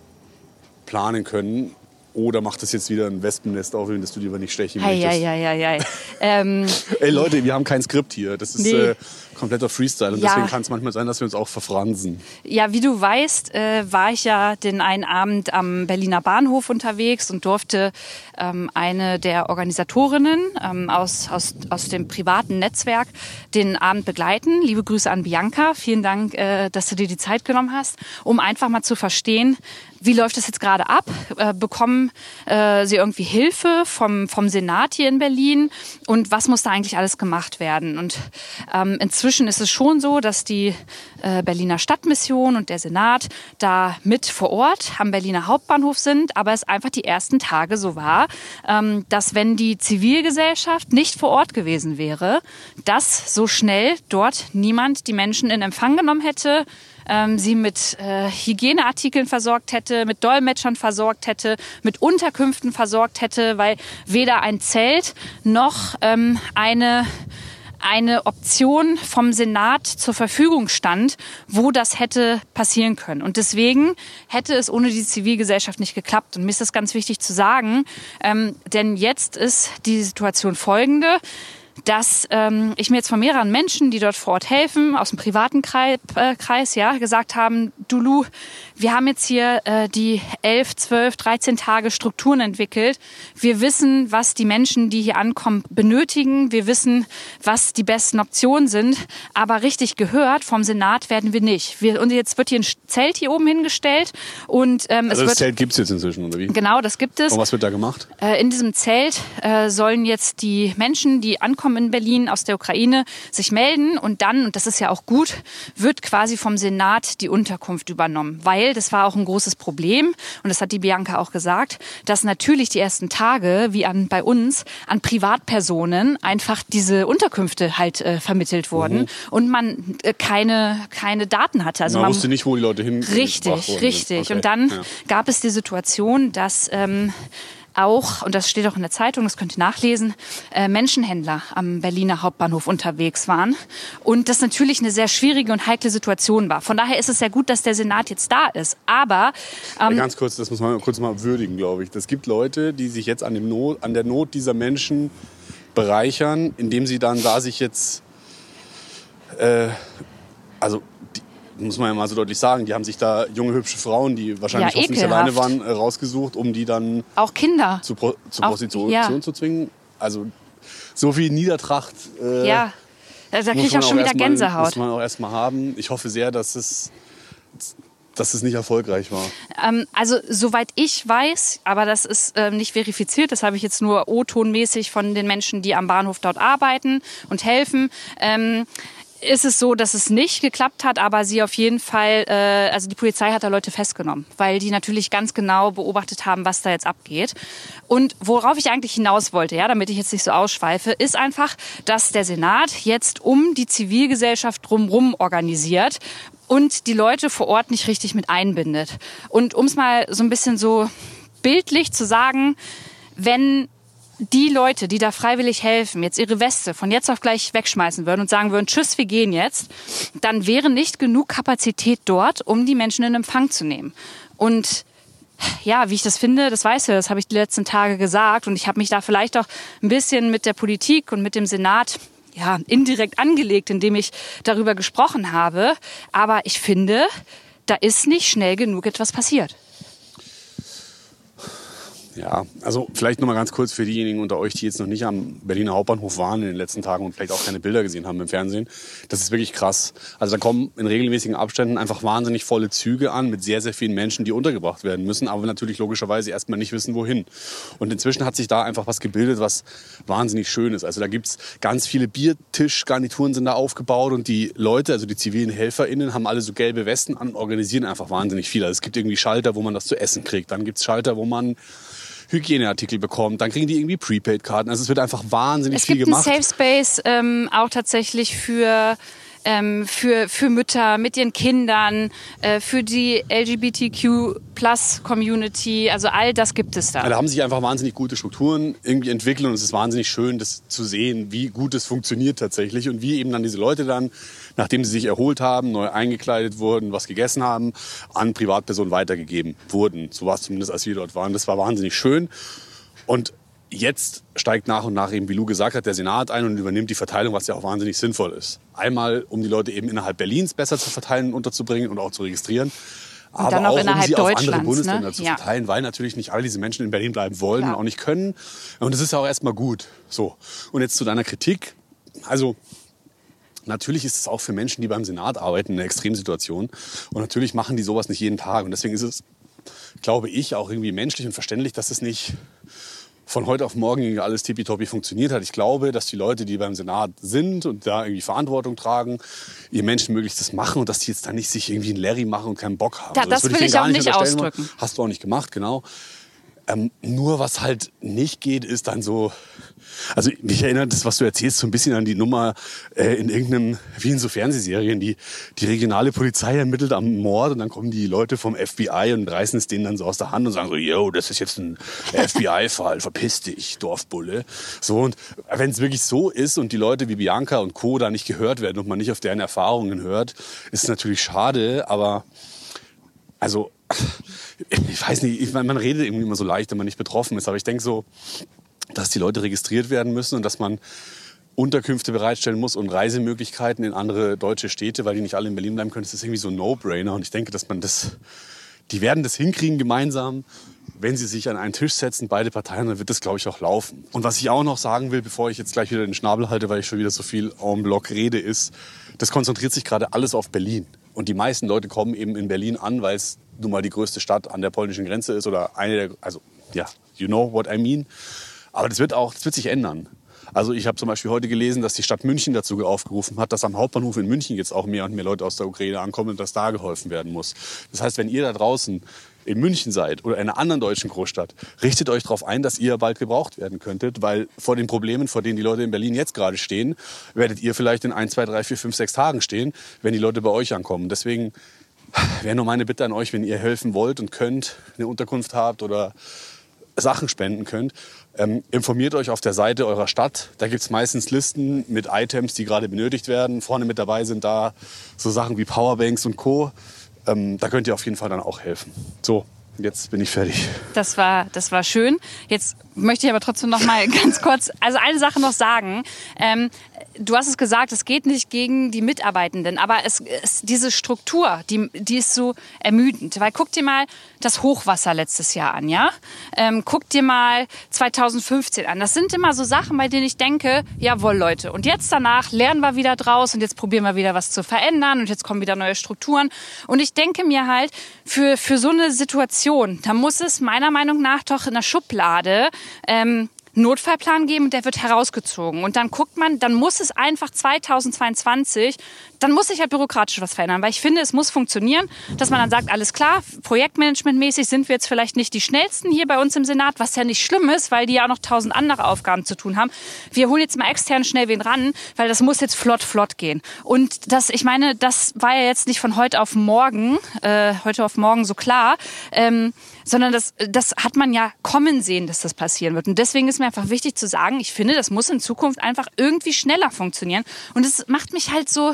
planen können. Oder macht das jetzt wieder ein Wespennest auf, in das du lieber nicht stechen möchtest? hei, hei, hei. ähm, Ey Leute, wir haben kein Skript hier. Das ist Nee. äh, kompletter Freestyle. Und Ja. deswegen kann es manchmal sein, dass wir uns auch verfransen. Ja, wie du weißt, äh, war ich ja den einen Abend am Berliner Bahnhof unterwegs und durfte ähm, eine der Organisatorinnen ähm, aus, aus, aus dem privaten Netzwerk den Abend begleiten. Liebe Grüße an Bianca. Vielen Dank, äh, dass du dir die Zeit genommen hast, um einfach mal zu verstehen, wie läuft das jetzt gerade ab? Äh, bekommen äh, sie irgendwie Hilfe vom, vom Senat hier in Berlin? Und was muss da eigentlich alles gemacht werden? Und ähm, inzwischen ist es schon so, dass die äh, Berliner Stadtmission und der Senat da mit vor Ort am Berliner Hauptbahnhof sind, aber es einfach die ersten Tage so war, ähm, dass wenn die Zivilgesellschaft nicht vor Ort gewesen wäre, dass so schnell dort niemand die Menschen in Empfang genommen hätte, ähm, sie mit äh, Hygieneartikeln versorgt hätte, mit Dolmetschern versorgt hätte, mit Unterkünften versorgt hätte, weil weder ein Zelt noch ähm, eine eine Option vom Senat zur Verfügung stand, wo das hätte passieren können. Und deswegen hätte es ohne die Zivilgesellschaft nicht geklappt. Und mir ist das ganz wichtig zu sagen, ähm, denn jetzt ist die Situation folgende dass ähm, ich mir jetzt von mehreren Menschen, die dort vor Ort helfen, aus dem privaten Kreis, äh, Kreis ja, gesagt haben, Dulu, wir haben jetzt hier äh, die 11, 12, 13 Tage Strukturen entwickelt. Wir wissen, was die Menschen, die hier ankommen, benötigen. Wir wissen, was die besten Optionen sind. Aber richtig gehört vom Senat werden wir nicht. Wir, und jetzt wird hier ein Zelt hier oben hingestellt. Und, ähm, also es das wird, Zelt gibt es jetzt inzwischen, oder wie? Genau, das gibt es. Und was wird da gemacht? Äh, in diesem Zelt äh, sollen jetzt die Menschen, die ankommen in Berlin aus der Ukraine, sich melden. Und dann, und das ist ja auch gut, wird quasi vom Senat die Unterkunft übernommen. Weil das war auch ein großes Problem, und das hat die Bianca auch gesagt, dass natürlich die ersten Tage, wie an, bei uns, an Privatpersonen einfach diese Unterkünfte halt äh, vermittelt wurden Mhm. und man äh, keine, keine Daten hatte. Also man, man wusste nicht, wo die Leute hin Richtig, richtig. Okay. Und dann Ja. gab es die Situation, dass ähm, auch, und das steht auch in der Zeitung, das könnt ihr nachlesen, äh, Menschenhändler am Berliner Hauptbahnhof unterwegs waren. Und das natürlich eine sehr schwierige und heikle Situation war. Von daher ist es sehr gut, dass der Senat jetzt da ist. Aber Ja, ähm, ganz kurz, das muss man kurz mal würdigen, glaube ich. Es gibt Leute, die sich jetzt an, dem Not, an der Not dieser Menschen bereichern, indem sie dann da sich jetzt, äh, also muss man ja mal so deutlich sagen, die haben sich da junge, hübsche Frauen, die wahrscheinlich Ja, hoffentlich ekelhaft. alleine waren, äh, rausgesucht, um die dann auch Kinder. zu, Pro zur Auch- Prostitution ja. zu zwingen. Also so viel Niedertracht äh, ja, da, kriege ich auch schon wieder Gänsehaut. Muss man auch erstmal haben. Ich hoffe sehr, dass es, dass es nicht erfolgreich war. Ähm, also soweit ich weiß, aber das ist ähm, nicht verifiziert, das habe ich jetzt nur O-tonmäßig von den Menschen, die am Bahnhof dort arbeiten und helfen. Ähm, ist es so, dass es nicht geklappt hat, aber sie auf jeden Fall, äh, also die Polizei hat da Leute festgenommen, weil die natürlich ganz genau beobachtet haben, was da jetzt abgeht. Und worauf ich eigentlich hinaus wollte, ja, damit ich jetzt nicht so ausschweife, ist einfach, dass der Senat jetzt um die Zivilgesellschaft drumherum organisiert und die Leute vor Ort nicht richtig mit einbindet. Und um es mal so ein bisschen so bildlich zu sagen, wenn die Leute, die da freiwillig helfen, jetzt ihre Weste von jetzt auf gleich wegschmeißen würden und sagen würden, tschüss, wir gehen jetzt, dann wäre nicht genug Kapazität dort, um die Menschen in Empfang zu nehmen. Und ja, wie ich das finde, das weißt du, das habe ich die letzten Tage gesagt und ich habe mich da vielleicht auch ein bisschen mit der Politik und mit dem Senat ja, indirekt angelegt, indem ich darüber gesprochen habe. Aber ich finde, da ist nicht schnell genug etwas passiert. Ja, also vielleicht noch mal ganz kurz für diejenigen unter euch, die jetzt noch nicht am Berliner Hauptbahnhof waren in den letzten Tagen und vielleicht auch keine Bilder gesehen haben im Fernsehen. Das ist wirklich krass. Also da kommen in regelmäßigen Abständen einfach wahnsinnig volle Züge an mit sehr, sehr vielen Menschen, die untergebracht werden müssen, aber natürlich logischerweise erstmal nicht wissen, wohin. Und inzwischen hat sich da einfach was gebildet, was wahnsinnig schön ist. Also da gibt's ganz viele Biertischgarnituren sind da aufgebaut und die Leute, also die zivilen HelferInnen, haben alle so gelbe Westen an und organisieren einfach wahnsinnig viel. Also es gibt irgendwie Schalter, wo man das zu essen kriegt. Dann gibt's Schalter, wo man Hygieneartikel bekommt, dann kriegen die irgendwie Prepaid-Karten. Also es wird einfach wahnsinlich Es viel gibt einen gemacht. Safe Space ähm, auch tatsächlich für ähm, für, für Mütter mit ihren Kindern, äh, für die LGBTQ-Plus-Community. Also all das gibt es da. Da haben sich einfach wahnsinnig gute Strukturen irgendwie entwickelt und es ist wahnsinnig schön, das zu sehen, wie gut es funktioniert tatsächlich und wie eben dann diese Leute dann, nachdem sie sich erholt haben, neu eingekleidet wurden, was gegessen haben, an Privatpersonen weitergegeben wurden. So war es zumindest, als wir dort waren. Das war wahnsinnig schön. Und jetzt steigt nach und nach eben, wie Lou gesagt hat, der Senat ein und übernimmt die Verteilung, was ja auch wahnsinnig sinnvoll ist. Einmal, um die Leute eben innerhalb Berlins besser zu verteilen und unterzubringen und auch zu registrieren. Aber dann auch um innerhalb sie auf andere Deutschlands, Bundesländer ne? zu Ja. verteilen, weil natürlich nicht all diese Menschen in Berlin bleiben wollen Klar. und auch nicht können. Und das ist ja auch erstmal gut. So. Und jetzt zu deiner Kritik. Also, Natürlich ist es auch für Menschen, die beim Senat arbeiten, eine Extremsituation. Und natürlich machen die sowas nicht jeden Tag. Und deswegen ist es glaube ich, auch irgendwie menschlich und verständlich, dass es nicht von heute auf morgen alles tippitoppi funktioniert hat. Ich glaube, dass die Leute, die beim Senat sind und da irgendwie Verantwortung tragen, ihr Menschenmöglichstes machen und dass die jetzt da nicht sich irgendwie einen Larry machen und keinen Bock haben. Ja, das würde will ich gar auch nicht ausdrücken. Hast du auch nicht gemacht, genau. Ähm, nur was halt nicht geht, ist dann so. Also mich erinnert das, was du erzählst, so ein bisschen an die Nummer äh, in irgendeinem, wie in so Fernsehserien, die, die regionale Polizei ermittelt am Mord und dann kommen die Leute vom FBI und reißen es denen dann so aus der Hand und sagen so, yo, das ist jetzt ein FBI-Fall, verpiss dich, Dorfbulle. So und wenn es wirklich so ist und die Leute wie Bianca und Co. da nicht gehört werden und man nicht auf deren Erfahrungen hört, ist natürlich schade, aber also ich weiß nicht, ich, man redet irgendwie immer so leicht, wenn man nicht betroffen ist, aber ich denke so, dass die Leute registriert werden müssen und dass man Unterkünfte bereitstellen muss und Reisemöglichkeiten in andere deutsche Städte, weil die nicht alle in Berlin bleiben können. Das ist irgendwie so ein No-Brainer und ich denke, dass man das, die werden das hinkriegen gemeinsam, wenn sie sich an einen Tisch setzen, beide Parteien, dann wird das, glaube ich, auch laufen. Und was ich auch noch sagen will, bevor ich jetzt gleich wieder den Schnabel halte, weil ich schon wieder so viel en bloc rede, ist, das konzentriert sich gerade alles auf Berlin. Und die meisten Leute kommen eben in Berlin an, weil es nun mal die größte Stadt an der polnischen Grenze ist oder eine der, also ja, you know what I mean. Aber das wird auch, das wird sich ändern. Also ich habe zum Beispiel heute gelesen, dass die Stadt München dazu aufgerufen hat, dass am Hauptbahnhof in München jetzt auch mehr und mehr Leute aus der Ukraine ankommen und dass da geholfen werden muss. Das heißt, wenn ihr da draußen in München seid oder in einer anderen deutschen Großstadt, richtet euch darauf ein, dass ihr bald gebraucht werden könntet, weil vor den Problemen, vor denen die Leute in Berlin jetzt gerade stehen, werdet ihr vielleicht in ein, zwei, drei, vier, fünf, sechs Tagen stehen, wenn die Leute bei euch ankommen. Deswegen wäre nur meine Bitte an euch, wenn ihr helfen wollt und könnt, eine Unterkunft habt oder Sachen spenden könnt, ähm, informiert euch auf der Seite eurer Stadt. Da gibt es meistens Listen mit Items, die gerade benötigt werden. Vorne mit dabei sind da so Sachen wie Powerbanks und Co. Ähm, da könnt ihr auf jeden Fall dann auch helfen. So, jetzt bin ich fertig. Das war, das war schön. Jetzt möchte ich aber trotzdem noch mal ganz kurz, also eine Sache noch sagen. Ähm, du hast es gesagt, es geht nicht gegen die Mitarbeitenden, aber es, es, diese Struktur, die, die ist so ermüdend. Weil guck dir mal das Hochwasser letztes Jahr an, ja? Ähm, guck dir mal 2015 an. Das sind immer so Sachen, bei denen ich denke, jawohl Leute, und jetzt danach lernen wir wieder draus und jetzt probieren wir wieder was zu verändern und jetzt kommen wieder neue Strukturen. Und ich denke mir halt, für, für so eine Situation, da muss es meiner Meinung nach doch in der Schublade ähm, Notfallplan geben und der wird herausgezogen. Und dann guckt man, dann muss es einfach 2022, dann muss sich halt bürokratisch was verändern. Weil ich finde, es muss funktionieren, dass man dann sagt, alles klar, projektmanagementmäßig sind wir jetzt vielleicht nicht die schnellsten hier bei uns im Senat, was ja nicht schlimm ist, weil die ja auch noch tausend andere Aufgaben zu tun haben. Wir holen jetzt mal extern schnell wen ran, weil das muss jetzt flott, flott gehen. Und das, ich meine, das war ja jetzt nicht von heute auf morgen, äh, heute auf morgen so klar. Ähm, sondern das, das hat man ja kommen sehen, dass das passieren wird. Und deswegen ist mir einfach wichtig zu sagen, ich finde, das muss in Zukunft einfach irgendwie schneller funktionieren. Und es macht mich halt so,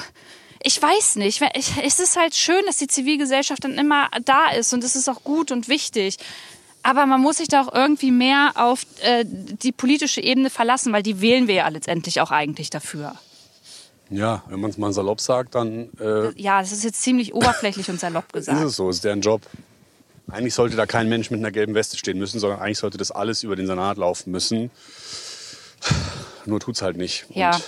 ich weiß nicht, es ist halt schön, dass die Zivilgesellschaft dann immer da ist und es ist auch gut und wichtig. Aber man muss sich da auch irgendwie mehr auf äh, die politische Ebene verlassen, weil die wählen wir ja letztendlich auch eigentlich dafür. Ja, wenn man es mal salopp sagt, dann. Äh, ja, das ist jetzt ziemlich oberflächlich und salopp gesagt. Ist es so, ist deren Job. Eigentlich sollte da kein Mensch mit einer gelben Weste stehen müssen, sondern eigentlich sollte das alles über den Senat laufen müssen. Nur tut's halt nicht. Ja. Und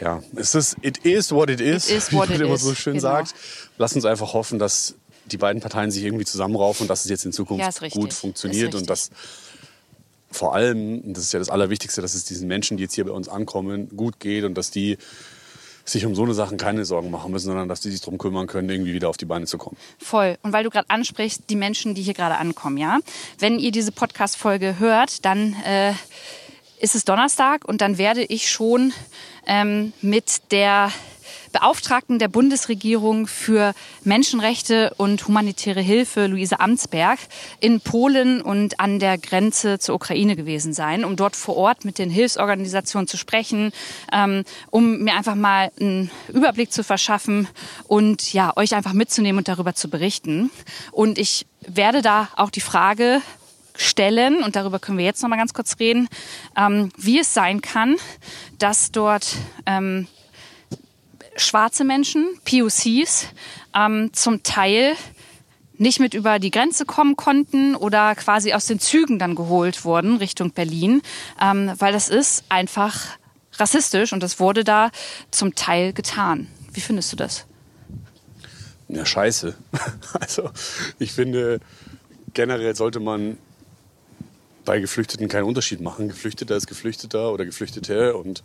ja, es ist, it is what it is, It is what wie man immer so schön genau. sagt. Lass uns einfach hoffen, dass die beiden Parteien sich irgendwie zusammenraufen und dass es jetzt in Zukunft Ja, gut funktioniert und dass vor allem, und das ist ja das Allerwichtigste, dass es diesen Menschen, die jetzt hier bei uns ankommen, gut geht und dass die sich um so eine Sachen keine Sorgen machen müssen, sondern dass die sich darum kümmern können, irgendwie wieder auf die Beine zu kommen. Voll. Und weil du gerade ansprichst, die Menschen, die hier gerade ankommen, ja. Wenn ihr diese Podcast-Folge hört, dann äh, ist es Donnerstag und dann werde ich schon ähm, mit der Beauftragten der Bundesregierung für Menschenrechte und humanitäre Hilfe, Luise Amtsberg, in Polen und an der Grenze zur Ukraine gewesen sein, um dort vor Ort mit den Hilfsorganisationen zu sprechen, ähm, um mir einfach mal einen Überblick zu verschaffen und ja, euch einfach mitzunehmen und darüber zu berichten. Und ich werde da auch die Frage stellen, und darüber können wir jetzt noch mal ganz kurz reden, ähm, wie es sein kann, dass dort ähm, schwarze Menschen, POCs, ähm, zum Teil nicht mit über die Grenze kommen konnten oder quasi aus den Zügen dann geholt wurden Richtung Berlin, ähm, weil das ist einfach rassistisch und das wurde da zum Teil getan. Wie findest du das? Ja, scheiße. Also ich finde, generell sollte man bei Geflüchteten keinen Unterschied machen. Geflüchteter ist Geflüchteter oder Geflüchtete und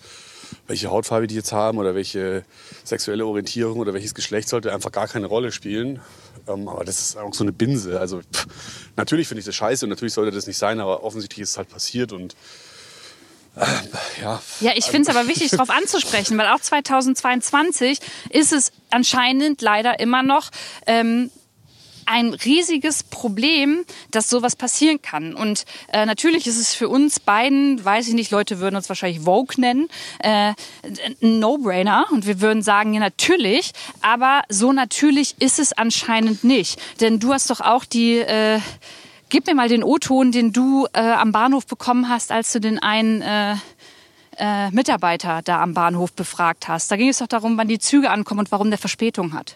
welche Hautfarbe die jetzt haben oder welche sexuelle Orientierung oder welches Geschlecht sollte einfach gar keine Rolle spielen. Ähm, aber das ist auch so eine Binse. Also pff, natürlich finde ich das scheiße und natürlich sollte das nicht sein, aber offensichtlich ist es halt passiert und äh, ja. Ja, ich finde es aber wichtig, darauf anzusprechen, weil auch 2022 ist es anscheinend leider immer noch ähm, ein riesiges Problem, dass sowas passieren kann. Und äh, natürlich ist es für uns beiden, weiß ich nicht, Leute würden uns wahrscheinlich Vogue nennen, äh, ein No-Brainer. Und wir würden sagen, ja natürlich, aber so natürlich ist es anscheinend nicht. Denn du hast doch auch die... Äh, Gib mir mal den O-Ton, den du äh, am Bahnhof bekommen hast, als du den einen äh, äh, Mitarbeiter da am Bahnhof befragt hast. Da ging es doch darum, wann die Züge ankommen und warum der Verspätung hat.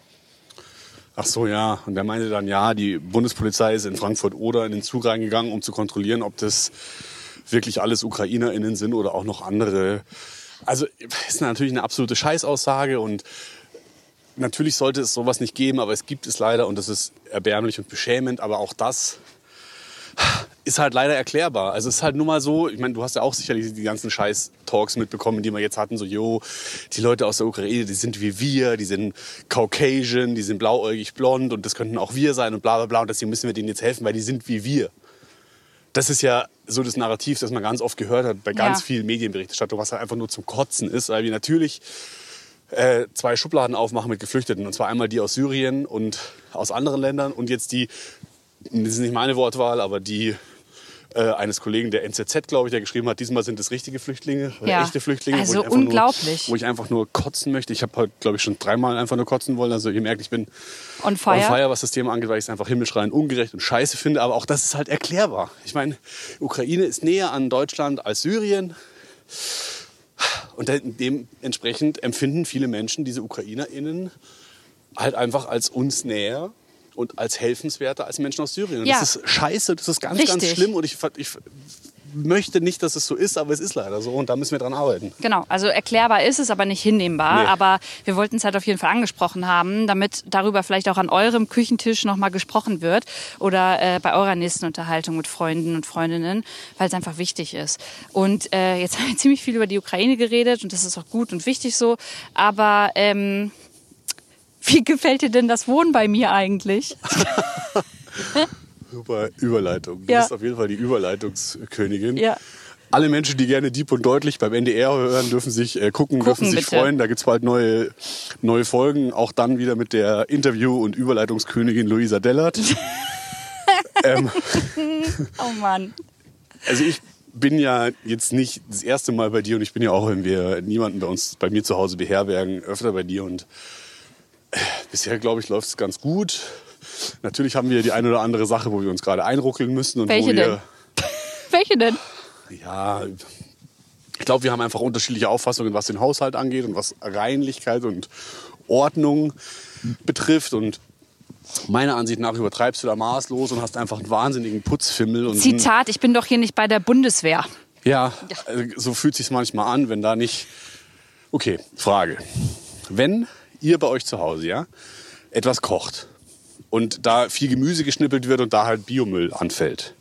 Ach so, ja. Und der meinte dann, ja, die Bundespolizei ist in Frankfurt oder in den Zug reingegangen, um zu kontrollieren, ob das wirklich alles UkrainerInnen sind oder auch noch andere. Also ist natürlich eine absolute Scheißaussage und natürlich sollte es sowas nicht geben, aber es gibt es leider und das ist erbärmlich und beschämend. Aber auch das ist halt leider erklärbar. Also es ist halt nur mal so, ich meine, du hast ja auch sicherlich die ganzen Scheiß-Talks mitbekommen, die wir jetzt hatten, so, jo, die Leute aus der Ukraine, die sind wie wir, die sind Caucasian, die sind blauäugig blond und das könnten auch wir sein und bla bla bla und deswegen müssen wir denen jetzt helfen, weil die sind wie wir. Das ist ja so das Narrativ, das man ganz oft gehört hat bei ganz Ja. vielen Medienberichterstattungen, was halt einfach nur zum Kotzen ist, weil wir natürlich äh, zwei Schubladen aufmachen mit Geflüchteten. Und zwar einmal die aus Syrien und aus anderen Ländern und jetzt die, das ist nicht meine Wortwahl, aber die äh, eines Kollegen der NZZ, glaube ich, der geschrieben hat, diesmal sind es richtige Flüchtlinge, oder Ja. echte Flüchtlinge. Also wo ich einfach unglaublich. Nur, wo ich einfach nur kotzen möchte. Ich habe heute, glaube ich, schon dreimal einfach nur kotzen wollen. Also ihr merkt, ich bin On fire. on fire, was das Thema angeht, weil ich es einfach himmelschreiend ungerecht und scheiße finde. Aber auch das ist halt erklärbar. Ich meine, Ukraine ist näher an Deutschland als Syrien. Und de- dementsprechend empfinden viele Menschen diese UkrainerInnen halt einfach als uns näher und als helfenswerter als Menschen aus Syrien. Ja. Das ist scheiße, das ist ganz, ganz Richtig. schlimm. Und ich, ich möchte nicht, dass es so ist, aber es ist leider so. Und da müssen wir dran arbeiten. Genau, also erklärbar ist es, aber nicht hinnehmbar. Nee. Aber wir wollten es halt auf jeden Fall angesprochen haben, damit darüber vielleicht auch an eurem Küchentisch nochmal gesprochen wird oder äh, bei eurer nächsten Unterhaltung mit Freunden und Freundinnen, weil es einfach wichtig ist. Und äh, jetzt haben wir ziemlich viel über die Ukraine geredet und das ist auch gut und wichtig so. Aber ähm, wie gefällt dir denn das Wohnen bei mir eigentlich? Super Überleitung. Du Ja. bist auf jeden Fall die Überleitungskönigin. Ja. Alle Menschen, die gerne Deep und deutlich beim NDR hören, dürfen sich äh, gucken, dürfen sich bitte. freuen. Da gibt es bald neue, neue Folgen. Auch dann wieder mit der Interview- und Überleitungskönigin Luisa Dellert. ähm, Oh Mann. also ich bin ja jetzt nicht das erste Mal bei dir und ich bin ja auch, wenn wir niemanden bei uns, bei mir zu Hause beherbergen, öfter bei dir und bisher, glaube ich, läuft es ganz gut. Natürlich haben wir die eine oder andere Sache, wo wir uns gerade einruckeln müssen und Welche wo wir denn? Welche denn? ja, ich glaube, wir haben einfach unterschiedliche Auffassungen, was den Haushalt angeht und was Reinlichkeit und Ordnung betrifft. Und meiner Ansicht nach übertreibst du da maßlos und hast einfach einen wahnsinnigen Putzfimmel. Und Zitat, ich bin doch hier nicht bei der Bundeswehr. ja, also so fühlt sich manchmal an, wenn da nicht. Okay, Frage. Wenn ihr bei euch zu Hause ja etwas kocht und da viel Gemüse geschnippelt wird und da halt Biomüll anfällt,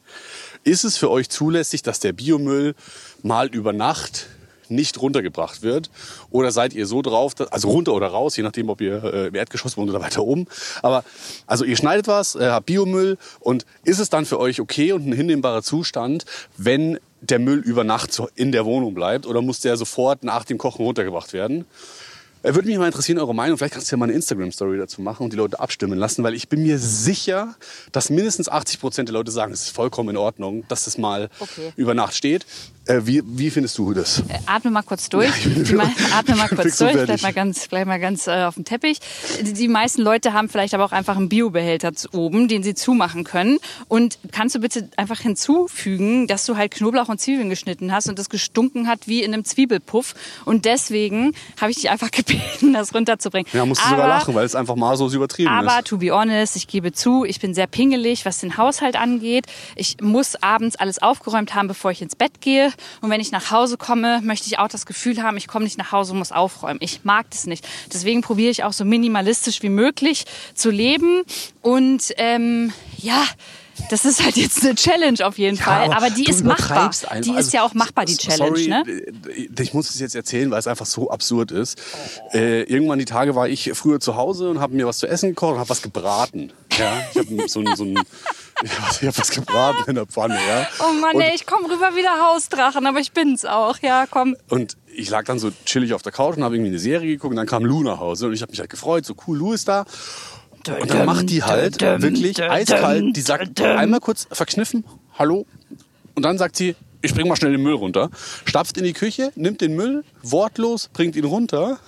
ist es für euch zulässig, dass der Biomüll mal über Nacht nicht runtergebracht wird? Oder seid ihr so drauf, dass, also runter oder raus, je nachdem, ob ihr äh, im Erdgeschoss wohnt oder weiter oben. Aber also ihr schneidet was, äh, habt Biomüll und ist es dann für euch okay und ein hinnehmbarer Zustand, wenn der Müll über Nacht in der Wohnung bleibt oder muss der sofort nach dem Kochen runtergebracht werden? Äh, Würde mich mal interessieren, eure Meinung. Vielleicht kannst du ja mal eine Instagram-Story dazu machen und die Leute abstimmen lassen, weil ich bin mir sicher, dass mindestens 80 Prozent der Leute sagen, es ist vollkommen in Ordnung, dass das mal Okay. über Nacht steht. Äh, wie, wie findest du das? Äh, Atme mal kurz durch. Die mei- atme mal kurz durch. fertig. Bleib mal ganz, bleib mal ganz äh, auf dem Teppich. Die, die meisten Leute haben vielleicht aber auch einfach einen Biobehälter oben, den sie zumachen können. Und kannst du bitte einfach hinzufügen, dass du halt Knoblauch und Zwiebeln geschnitten hast und das gestunken hat wie in einem Zwiebelpuff. Und deswegen habe ich dich einfach gebeten, das runterzubringen. Ja, musst du sogar lachen, weil es einfach maßlos übertrieben Aber ist. to be honest, ich gebe zu, ich bin sehr pingelig, was den Haushalt angeht. Ich muss abends alles aufgeräumt haben, bevor ich ins Bett gehe. Hause. Und wenn ich nach Hause komme, möchte ich auch das Gefühl haben, ich komme nicht nach Hause und muss aufräumen. Ich mag das nicht. Deswegen probiere ich auch so minimalistisch wie möglich zu leben. Und ähm, ja, das ist halt jetzt eine Challenge auf jeden Fall. Aber, die du ist machbar. einfach. Die ist Also, ja auch machbar, die s- Challenge. Sorry, ne? äh, ich muss es jetzt erzählen, weil es einfach so absurd ist. Äh, irgendwann die Tage war ich früher zu Hause und habe mir was zu essen gekocht und habe was gebraten. Ja, ich habe so so ein ich hab was gebraten in der Pfanne. Ja. Oh Mann, und, ey, ich komme rüber wie der Hausdrachen, aber ich bin's auch. Ja, komm. und ich lag dann so chillig auf der Couch und habe irgendwie eine Serie geguckt und dann kam Lou nach Hause und ich habe mich halt gefreut, so cool, Lou ist da. Und dann macht die halt wirklich eiskalt, die sagt einmal kurz verkniffen, hallo. Und dann sagt sie, ich bring mal schnell den Müll runter. Stapft in die Küche, nimmt den Müll, wortlos, bringt ihn runter,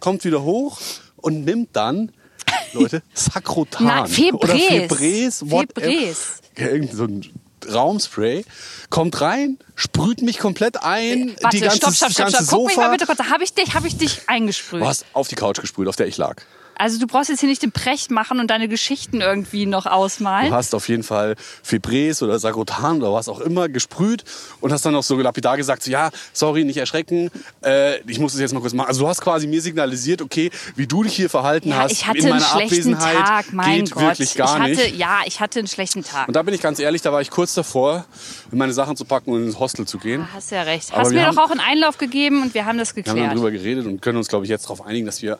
kommt wieder hoch und nimmt dann, Leute, Sakrotan. Nein, Febreze. Oder whatever. Febreze. Irgend so ein Raumspray. Kommt rein, sprüht mich komplett ein. Warte, die ganze, stopp, stopp, stopp, ganze stopp. Guck mich mal Sofa. bitte kurz. Habe ich dich, habe ich dich eingesprüht? Du hast auf die Couch gesprüht, auf der ich lag. Also du brauchst jetzt hier nicht den Precht machen und deine Geschichten irgendwie noch Du ausmalen. hast auf jeden Fall Febreze oder Sagrotan oder was auch immer gesprüht und hast dann noch so lapidar gesagt, so, ja, sorry, nicht erschrecken, äh, ich muss es jetzt mal kurz machen. Also du hast quasi mir signalisiert, okay, wie du dich hier verhalten Ja, hast ich hatte in meiner einen schlechten Abwesenheit Tag, mein geht Gott. wirklich gar ich hatte, nicht. Ja, ich hatte einen schlechten Tag. Und da bin ich ganz ehrlich, da war ich kurz davor, meine Sachen zu packen und ins Hostel zu gehen. Hast ja recht. Aber Hast mir haben- doch auch einen Einlauf gegeben und wir haben das Wir haben geklärt. drüber geredet und können uns, glaube ich, jetzt darauf einigen, dass wir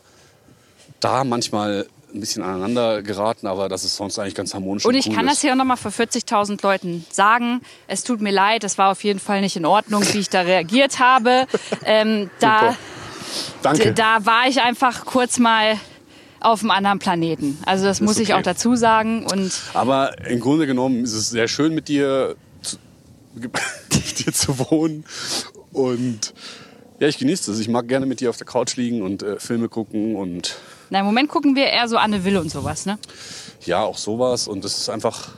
da manchmal ein bisschen aneinander geraten, aber das ist sonst eigentlich ganz harmonisch. Und ich cool kann ist. das hier auch nochmal vor 40.000 Leuten sagen. Es tut mir leid, es war auf jeden Fall nicht in Ordnung, wie ich da reagiert habe. Ähm, da. Danke. da war ich einfach kurz mal auf einem anderen Planeten. Also das muss ich okay. auch dazu sagen. Und Aber im Grunde genommen ist es sehr schön mit dir zu, mit dir zu wohnen. Und ja, ich genieße es. Ich mag gerne mit dir auf der Couch liegen und äh, Filme gucken und na, im Moment gucken wir eher so Anne Will und sowas. Ne? ja, auch sowas. Und es ist einfach,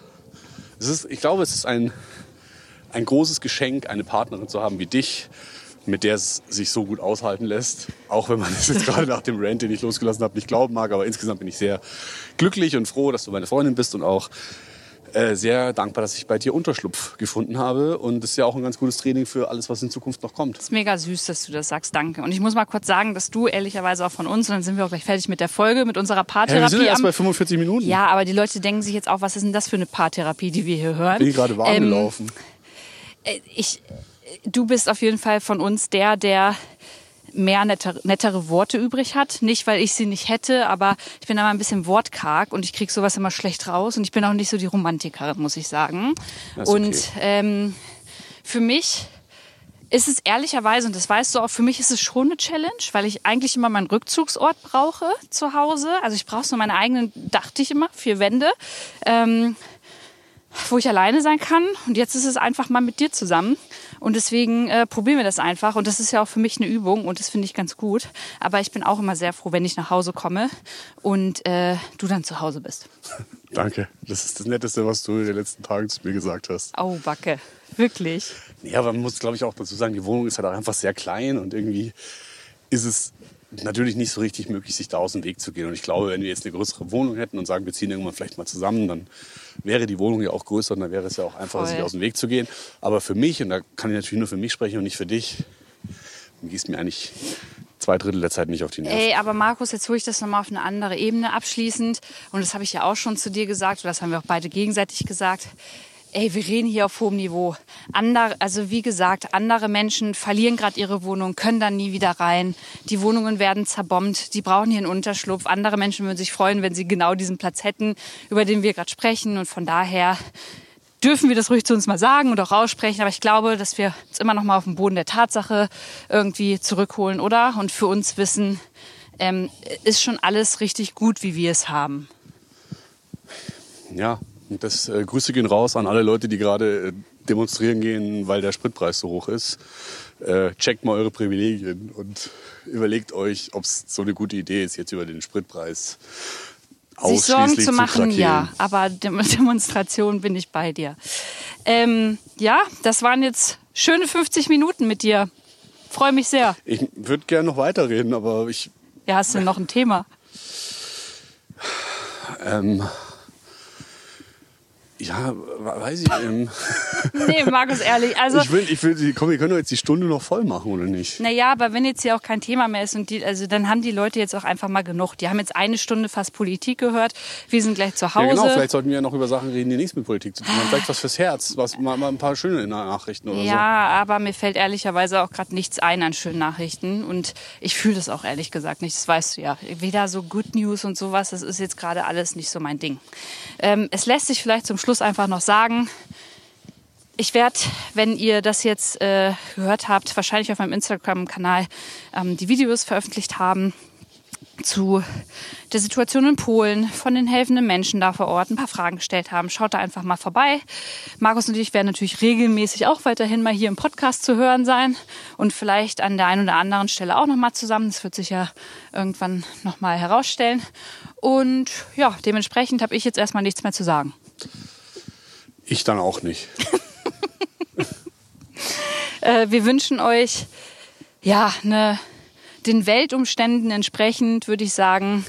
es ist, ich glaube, es ist ein, ein großes Geschenk, eine Partnerin zu haben wie dich, mit der es sich so gut aushalten lässt. Auch wenn man es jetzt gerade nach dem Rant, den ich losgelassen habe, nicht glauben mag. Aber insgesamt bin ich sehr glücklich und froh, dass du meine Freundin bist und auch äh, sehr dankbar, dass ich bei dir Unterschlupf gefunden habe. Und das ist ja auch ein ganz gutes Training für alles, was in Zukunft noch kommt. ist mega süß, dass du das sagst. Danke. Und ich muss mal kurz sagen, dass du ehrlicherweise auch von uns, und dann sind wir auch gleich fertig mit der Folge, mit unserer Ja, wir Paartherapie. sind ja erst bei 45 Minuten. ja, aber die Leute denken sich jetzt auch, was ist denn das für eine Paartherapie, die wir hier hören? Bin ich gerade warm Ähm, gelaufen. ich, du bist auf jeden Fall von uns der, der mehr nettere, nettere Worte übrig hat. Nicht, weil ich sie nicht hätte, aber ich bin immer ein bisschen wortkarg und ich krieg sowas immer schlecht raus. Und ich bin auch nicht so die Romantikerin, muss ich sagen. Okay. Und ähm, für mich ist es ehrlicherweise, und das weißt du auch, für mich ist es schon eine Challenge, weil ich eigentlich immer meinen Rückzugsort brauche zu Hause. Also ich brauche so meine eigenen, dachte ich immer, vier Wände. Ähm, wo ich alleine sein kann. Und jetzt ist es einfach mal mit dir zusammen. Und deswegen äh, probieren wir das einfach. Und das ist ja auch für mich eine Übung und das finde ich ganz gut. Aber ich bin auch immer sehr froh, wenn ich nach Hause komme und äh, du dann zu Hause bist. Danke. Das ist das Netteste, was du in den letzten Tagen zu mir gesagt hast. Au, Backe. Wirklich. Ja, aber man muss, glaube ich, auch dazu sagen, die Wohnung ist halt auch einfach sehr klein und irgendwie ist es natürlich nicht so richtig möglich, sich da aus dem Weg zu gehen. Und ich glaube, wenn wir jetzt eine größere Wohnung hätten und sagen, wir ziehen irgendwann vielleicht mal zusammen, dann wäre die Wohnung ja auch größer und dann wäre es ja auch einfacher, Voll. sich aus dem Weg zu gehen. Aber für mich, und da kann ich natürlich nur für mich sprechen und nicht für dich, gehst mir eigentlich zwei Drittel der Zeit nicht auf die Nerven. Ey, aber Markus, jetzt hole ich das nochmal auf eine andere Ebene abschließend. Und das habe ich ja auch schon zu dir gesagt, oder das haben wir auch beide gegenseitig gesagt. Ey, wir reden hier auf hohem Niveau. Andere, also wie gesagt, andere Menschen verlieren gerade ihre Wohnung, können dann nie wieder rein. Die Wohnungen werden zerbombt, die brauchen hier einen Unterschlupf. Andere Menschen würden sich freuen, wenn sie genau diesen Platz hätten, über den wir gerade sprechen. Und von daher dürfen wir das ruhig zu uns mal sagen und auch aussprechen. Aber ich glaube, dass wir uns immer noch mal auf den Boden der Tatsache irgendwie zurückholen, oder? Und für uns wissen, ähm, ist schon alles richtig gut, wie wir es haben. Ja, das äh, Grüße gehen raus an alle Leute, die gerade äh, demonstrieren gehen, weil der Spritpreis so hoch ist. Äh, checkt mal eure Privilegien und überlegt euch, ob es so eine gute Idee ist, jetzt über den Spritpreis Sich Sorgen zu machen, krakeelen. ja. Aber Dem Demonstration bin ich bei dir. Ähm, ja, das waren jetzt schöne 50 Minuten mit dir. Freue mich sehr. Ich würde gerne noch weiterreden, aber ich Ja, hast du noch ein Thema? Ähm, Ja, weiß ich. Ähm, Nee, Markus, ehrlich. Also, ich will, ich will, komm, wir können doch jetzt die Stunde noch voll machen, oder nicht? naja, aber wenn jetzt hier auch kein Thema mehr ist und die, also dann haben die Leute jetzt auch einfach mal genug. Die haben jetzt eine Stunde fast Politik gehört. Wir sind gleich zu Hause. Ja, genau, vielleicht sollten wir ja noch über Sachen reden, die nichts mit Politik zu tun haben. Vielleicht was fürs Herz, was, mal, mal ein paar schöne Nachrichten oder Ja, aber mir fällt ehrlicherweise auch gerade nichts ein an schönen Nachrichten. Und ich fühle das auch ehrlich gesagt nicht. Das weißt du ja. Weder so Good News und sowas, das ist jetzt gerade alles nicht so mein Ding. Ähm, es lässt sich vielleicht zum Schluss einfach noch sagen, ich werde, wenn ihr das jetzt äh, gehört habt, wahrscheinlich auf meinem Instagram-Kanal ähm, die Videos veröffentlicht haben zu der Situation in Polen, von den helfenden Menschen da vor Ort, ein paar Fragen gestellt haben. Schaut da einfach mal vorbei. Markus und ich werden natürlich regelmäßig auch weiterhin mal hier im Podcast zu hören sein und vielleicht an der einen oder anderen Stelle auch noch mal zusammen. Das wird sich ja irgendwann noch mal herausstellen. Und ja, dementsprechend habe ich jetzt erstmal nichts mehr zu sagen. Ich dann auch nicht. Äh, wir wünschen euch ja eine den Weltumständen entsprechend, würde ich sagen,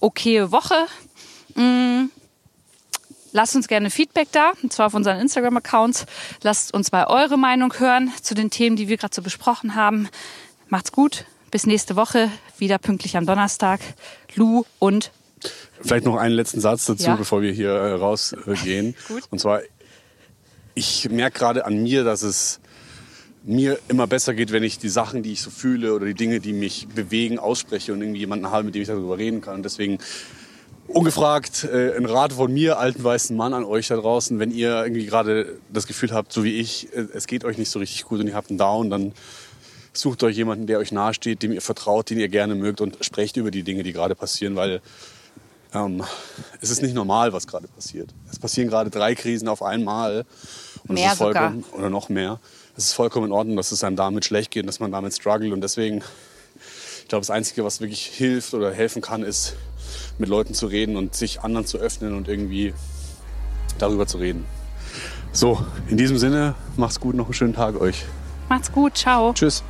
okaye Woche. Mm. Lasst uns gerne Feedback da, und zwar auf unseren Instagram-Accounts. Lasst uns mal eure Meinung hören zu den Themen, die wir gerade so besprochen haben. Macht's gut. Bis nächste Woche, wieder pünktlich am Donnerstag. Lou und Vielleicht noch einen letzten Satz dazu, Ja. bevor wir hier äh, rausgehen. Und zwar, ich merke gerade an mir, dass es mir immer besser geht, wenn ich die Sachen, die ich so fühle oder die Dinge, die mich bewegen, ausspreche und irgendwie jemanden habe, mit dem ich darüber reden kann. Und deswegen ungefragt äh, ein Rat von mir, alten weißen Mann, an euch da draußen. Wenn ihr irgendwie gerade das Gefühl habt, so wie ich, äh, es geht euch nicht so richtig gut und ihr habt einen Down, dann sucht euch jemanden, der euch nahesteht, dem ihr vertraut, den ihr gerne mögt und sprecht über die Dinge, die gerade passieren, weil ähm, es ist nicht normal, was gerade passiert. Es passieren gerade drei Krisen auf einmal. Und Mehr es ist vollkommen, Oder noch mehr. Es ist vollkommen in Ordnung, dass es einem damit schlecht geht und dass man damit struggelt. Und deswegen, ich glaube, das Einzige, was wirklich hilft oder helfen kann, ist, mit Leuten zu reden und sich anderen zu öffnen und irgendwie darüber zu reden. So, in diesem Sinne, macht's gut, noch einen schönen Tag euch. macht's gut. Ciao. Tschüss.